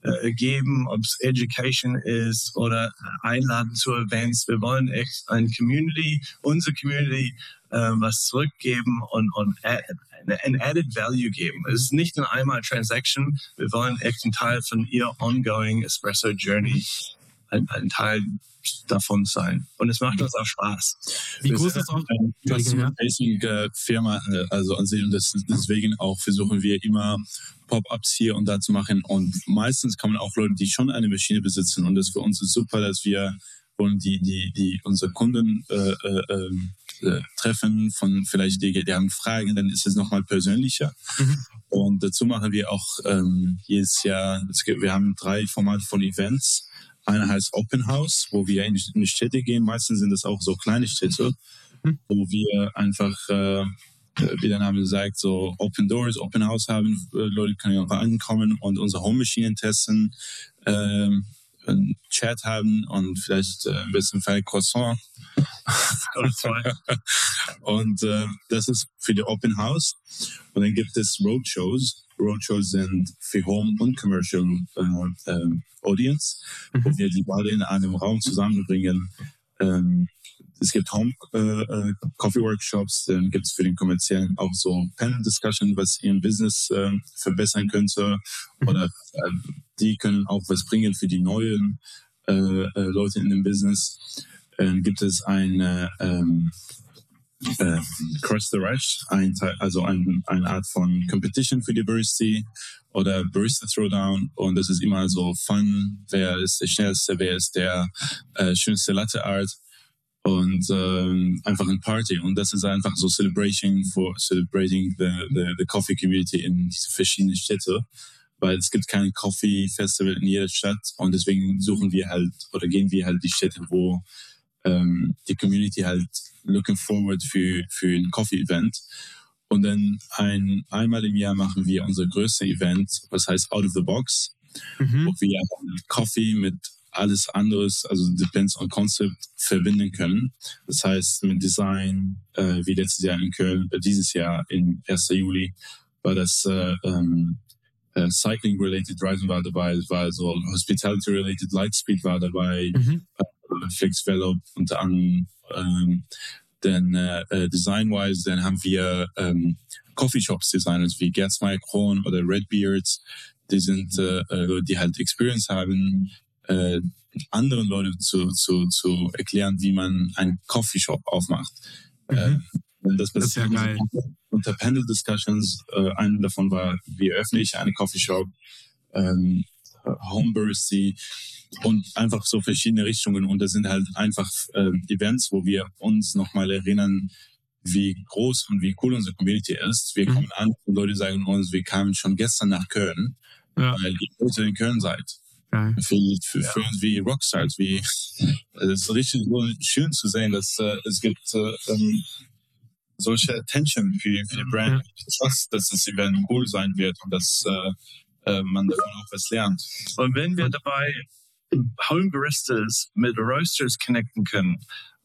äh, geben, ob es Education ist oder einladen zu Events. Wir wollen echt ein Community, unsere Community, äh, was zurückgeben und, und ein added value geben. Es ist nicht eine einmal Transaction. Wir wollen echt ein Teil von ihr ongoing Espresso Journey, ein, ein Teil davon sein. Und es macht uns auch Spaß. Wie groß ist auch eine äh, Firma, äh, also an sich und das, deswegen auch versuchen wir immer Pop-ups hier und da zu machen. Und meistens kommen auch Leute, die schon eine Maschine besitzen. Und das für uns ist super, dass wir wollen die, die, die unsere Kunden äh, äh, ähm, äh, treffen von vielleicht die, die haben Fragen, dann ist es nochmal persönlicher. Mhm. Und dazu machen wir auch ähm, jedes Jahr, wir haben drei Formate von Events. Einer heißt Open House, wo wir in die Städte gehen. Meistens sind es auch so kleine Städte, mhm. wo wir einfach, äh, wie der Name sagt, so Open Doors, Open House haben. Äh, Leute können reinkommen und unsere Home Maschinen testen, äh, einen Chat haben und vielleicht äh, ein bisschen für Croissant. und äh, das ist für die Open House. Und dann gibt es Roadshows. Roadshows sind für Home und Commercial äh, äh, Audience, mhm. wo wir die beide in einem Raum zusammenbringen, ähm, es gibt Home äh, äh, Coffee Workshops, dann gibt es für den kommerziellen auch so Panel Discussion, was ihren Business äh, verbessern könnte. Mhm. Oder äh, die können auch was bringen für die neuen äh, äh, Leute in dem Business. Dann gibt es eine ähm, äh, Cross the Rush, ein Teil, also ein, eine Art von Competition für die Diversity oder Barista Throwdown. Und das ist immer so fun, wer ist der schnellste, wer ist der äh, schönste Latte Art. Und ähm, einfach ein Party. Und das ist einfach so Celebration for celebrating the, the, the Coffee Community in diese verschiedenen Städte. Weil es gibt kein Coffee Festival in jeder Stadt. Und deswegen suchen wir halt oder gehen wir halt die Städte, wo ähm, die Community halt looking forward für, für ein Coffee-Event. Und dann ein, einmal im Jahr machen wir unser größtes Event, was heißt Out of the Box, mhm. wo wir Coffee mit alles anderes, also depends on concept, verbinden können. Das heißt, mit Design, äh, wie letztes Jahr in Köln, äh, dieses Jahr im 1. Juli, war das äh, ähm, äh, Cycling-related Driving war dabei, es war so Hospitality-related Lightspeed war dabei, mhm. Äh, Flex Velop unter anderem. Ähm, denn äh, äh, design-wise, dann haben wir ähm, Coffeeshops-Designers wie Gersmeyer Kron oder Redbeards, die sind äh, äh, die halt Experience haben, äh, anderen Leuten zu, zu, zu erklären, wie man einen Coffeeshop aufmacht. Mhm. Äh, das, das ist ja geil. Unter Panel Discussions, äh, eine davon war, wie öffne ich eine Coffeeshop, ähm, Homebursty und einfach so verschiedene Richtungen. Und das sind halt einfach äh, Events, wo wir uns nochmal erinnern, wie groß und wie cool unsere Community ist. Wir mhm. kommen an und Leute sagen uns, wir kamen schon gestern nach Köln, ja. weil ihr heute in Köln seid. Geil. Für, für, ja. für uns wie Rockstars, wie es ist richtig schön zu sehen, dass äh, es gibt äh, ähm, solche Attention für, für die Brand. Ja. Ich trust, dass das Event cool sein wird und dass äh, äh, man davon auch was lernt. Und wenn wir dabei Home Baristas mit Roasters connecten können,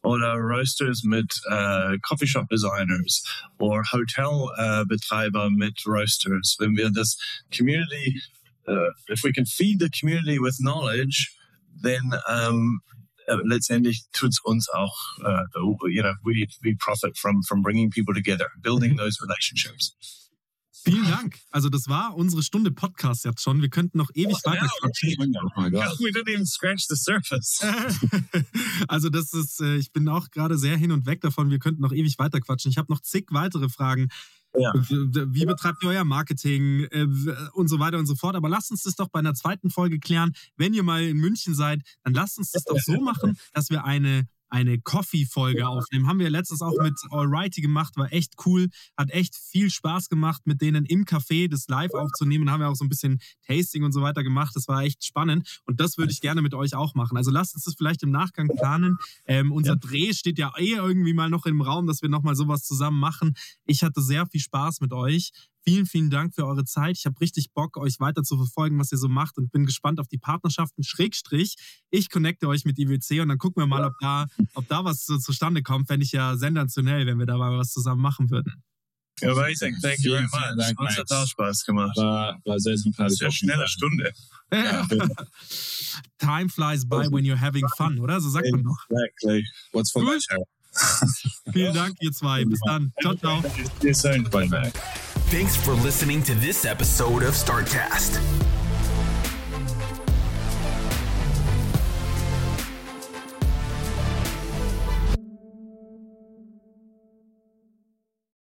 oder Roasters mit äh, Coffeeshop Designers oder Hotelbetreiber äh, mit Roasters. Wenn wir das Community, uh, if we can feed the community with knowledge, then um, uh, letztendlich tut's uns auch, uh, you know, we, we profit from, from bringing people together, building those relationships. Vielen Dank. Also das war unsere Stunde Podcast jetzt schon. Wir könnten noch ewig oh, weiter quatschen. Oh We didn't even scratch the surface. also das ist, äh, ich bin auch gerade sehr hin und weg davon. Wir könnten noch ewig weiter quatschen. Ich habe noch zig weitere Fragen. Ja. Wie betreibt ihr euer Marketing äh, und so weiter und so fort. Aber lasst uns das doch bei einer zweiten Folge klären. Wenn ihr mal in München seid, dann lasst uns das doch so machen, dass wir eine eine Coffee-Folge aufnehmen. Haben wir letztens auch mit Alrighty gemacht, war echt cool, hat echt viel Spaß gemacht, mit denen im Café das live aufzunehmen. Haben wir auch so ein bisschen Tasting und so weiter gemacht. Das war echt spannend und das würde ich gerne mit euch auch machen. Also lasst uns das vielleicht im Nachgang planen. Ähm, unser ja. Dreh steht ja eh irgendwie mal noch im Raum, dass wir nochmal sowas zusammen machen. Ich hatte sehr viel Spaß mit euch. Vielen, vielen Dank für eure Zeit. Ich habe richtig Bock, euch weiter zu verfolgen, was ihr so macht und bin gespannt auf die Partnerschaften. Schrägstrich, ich connecte euch mit IWC und dann gucken wir mal, ob da, ob da was so zustande kommt. Fände ich ja sensationell, wenn wir da mal was zusammen machen würden. Amazing, thank you very much. Dank, Uns hat auch Spaß gemacht. War, war sehr sympathisch. Ja schnelle Stunde. Ja. Time flies by when you're having fun, oder? So sagt man doch. Exactly. What's for Gut. Vielen Dank, ihr zwei. Bis dann. Ciao, ciao. Thanks for listening to this episode of Startcast.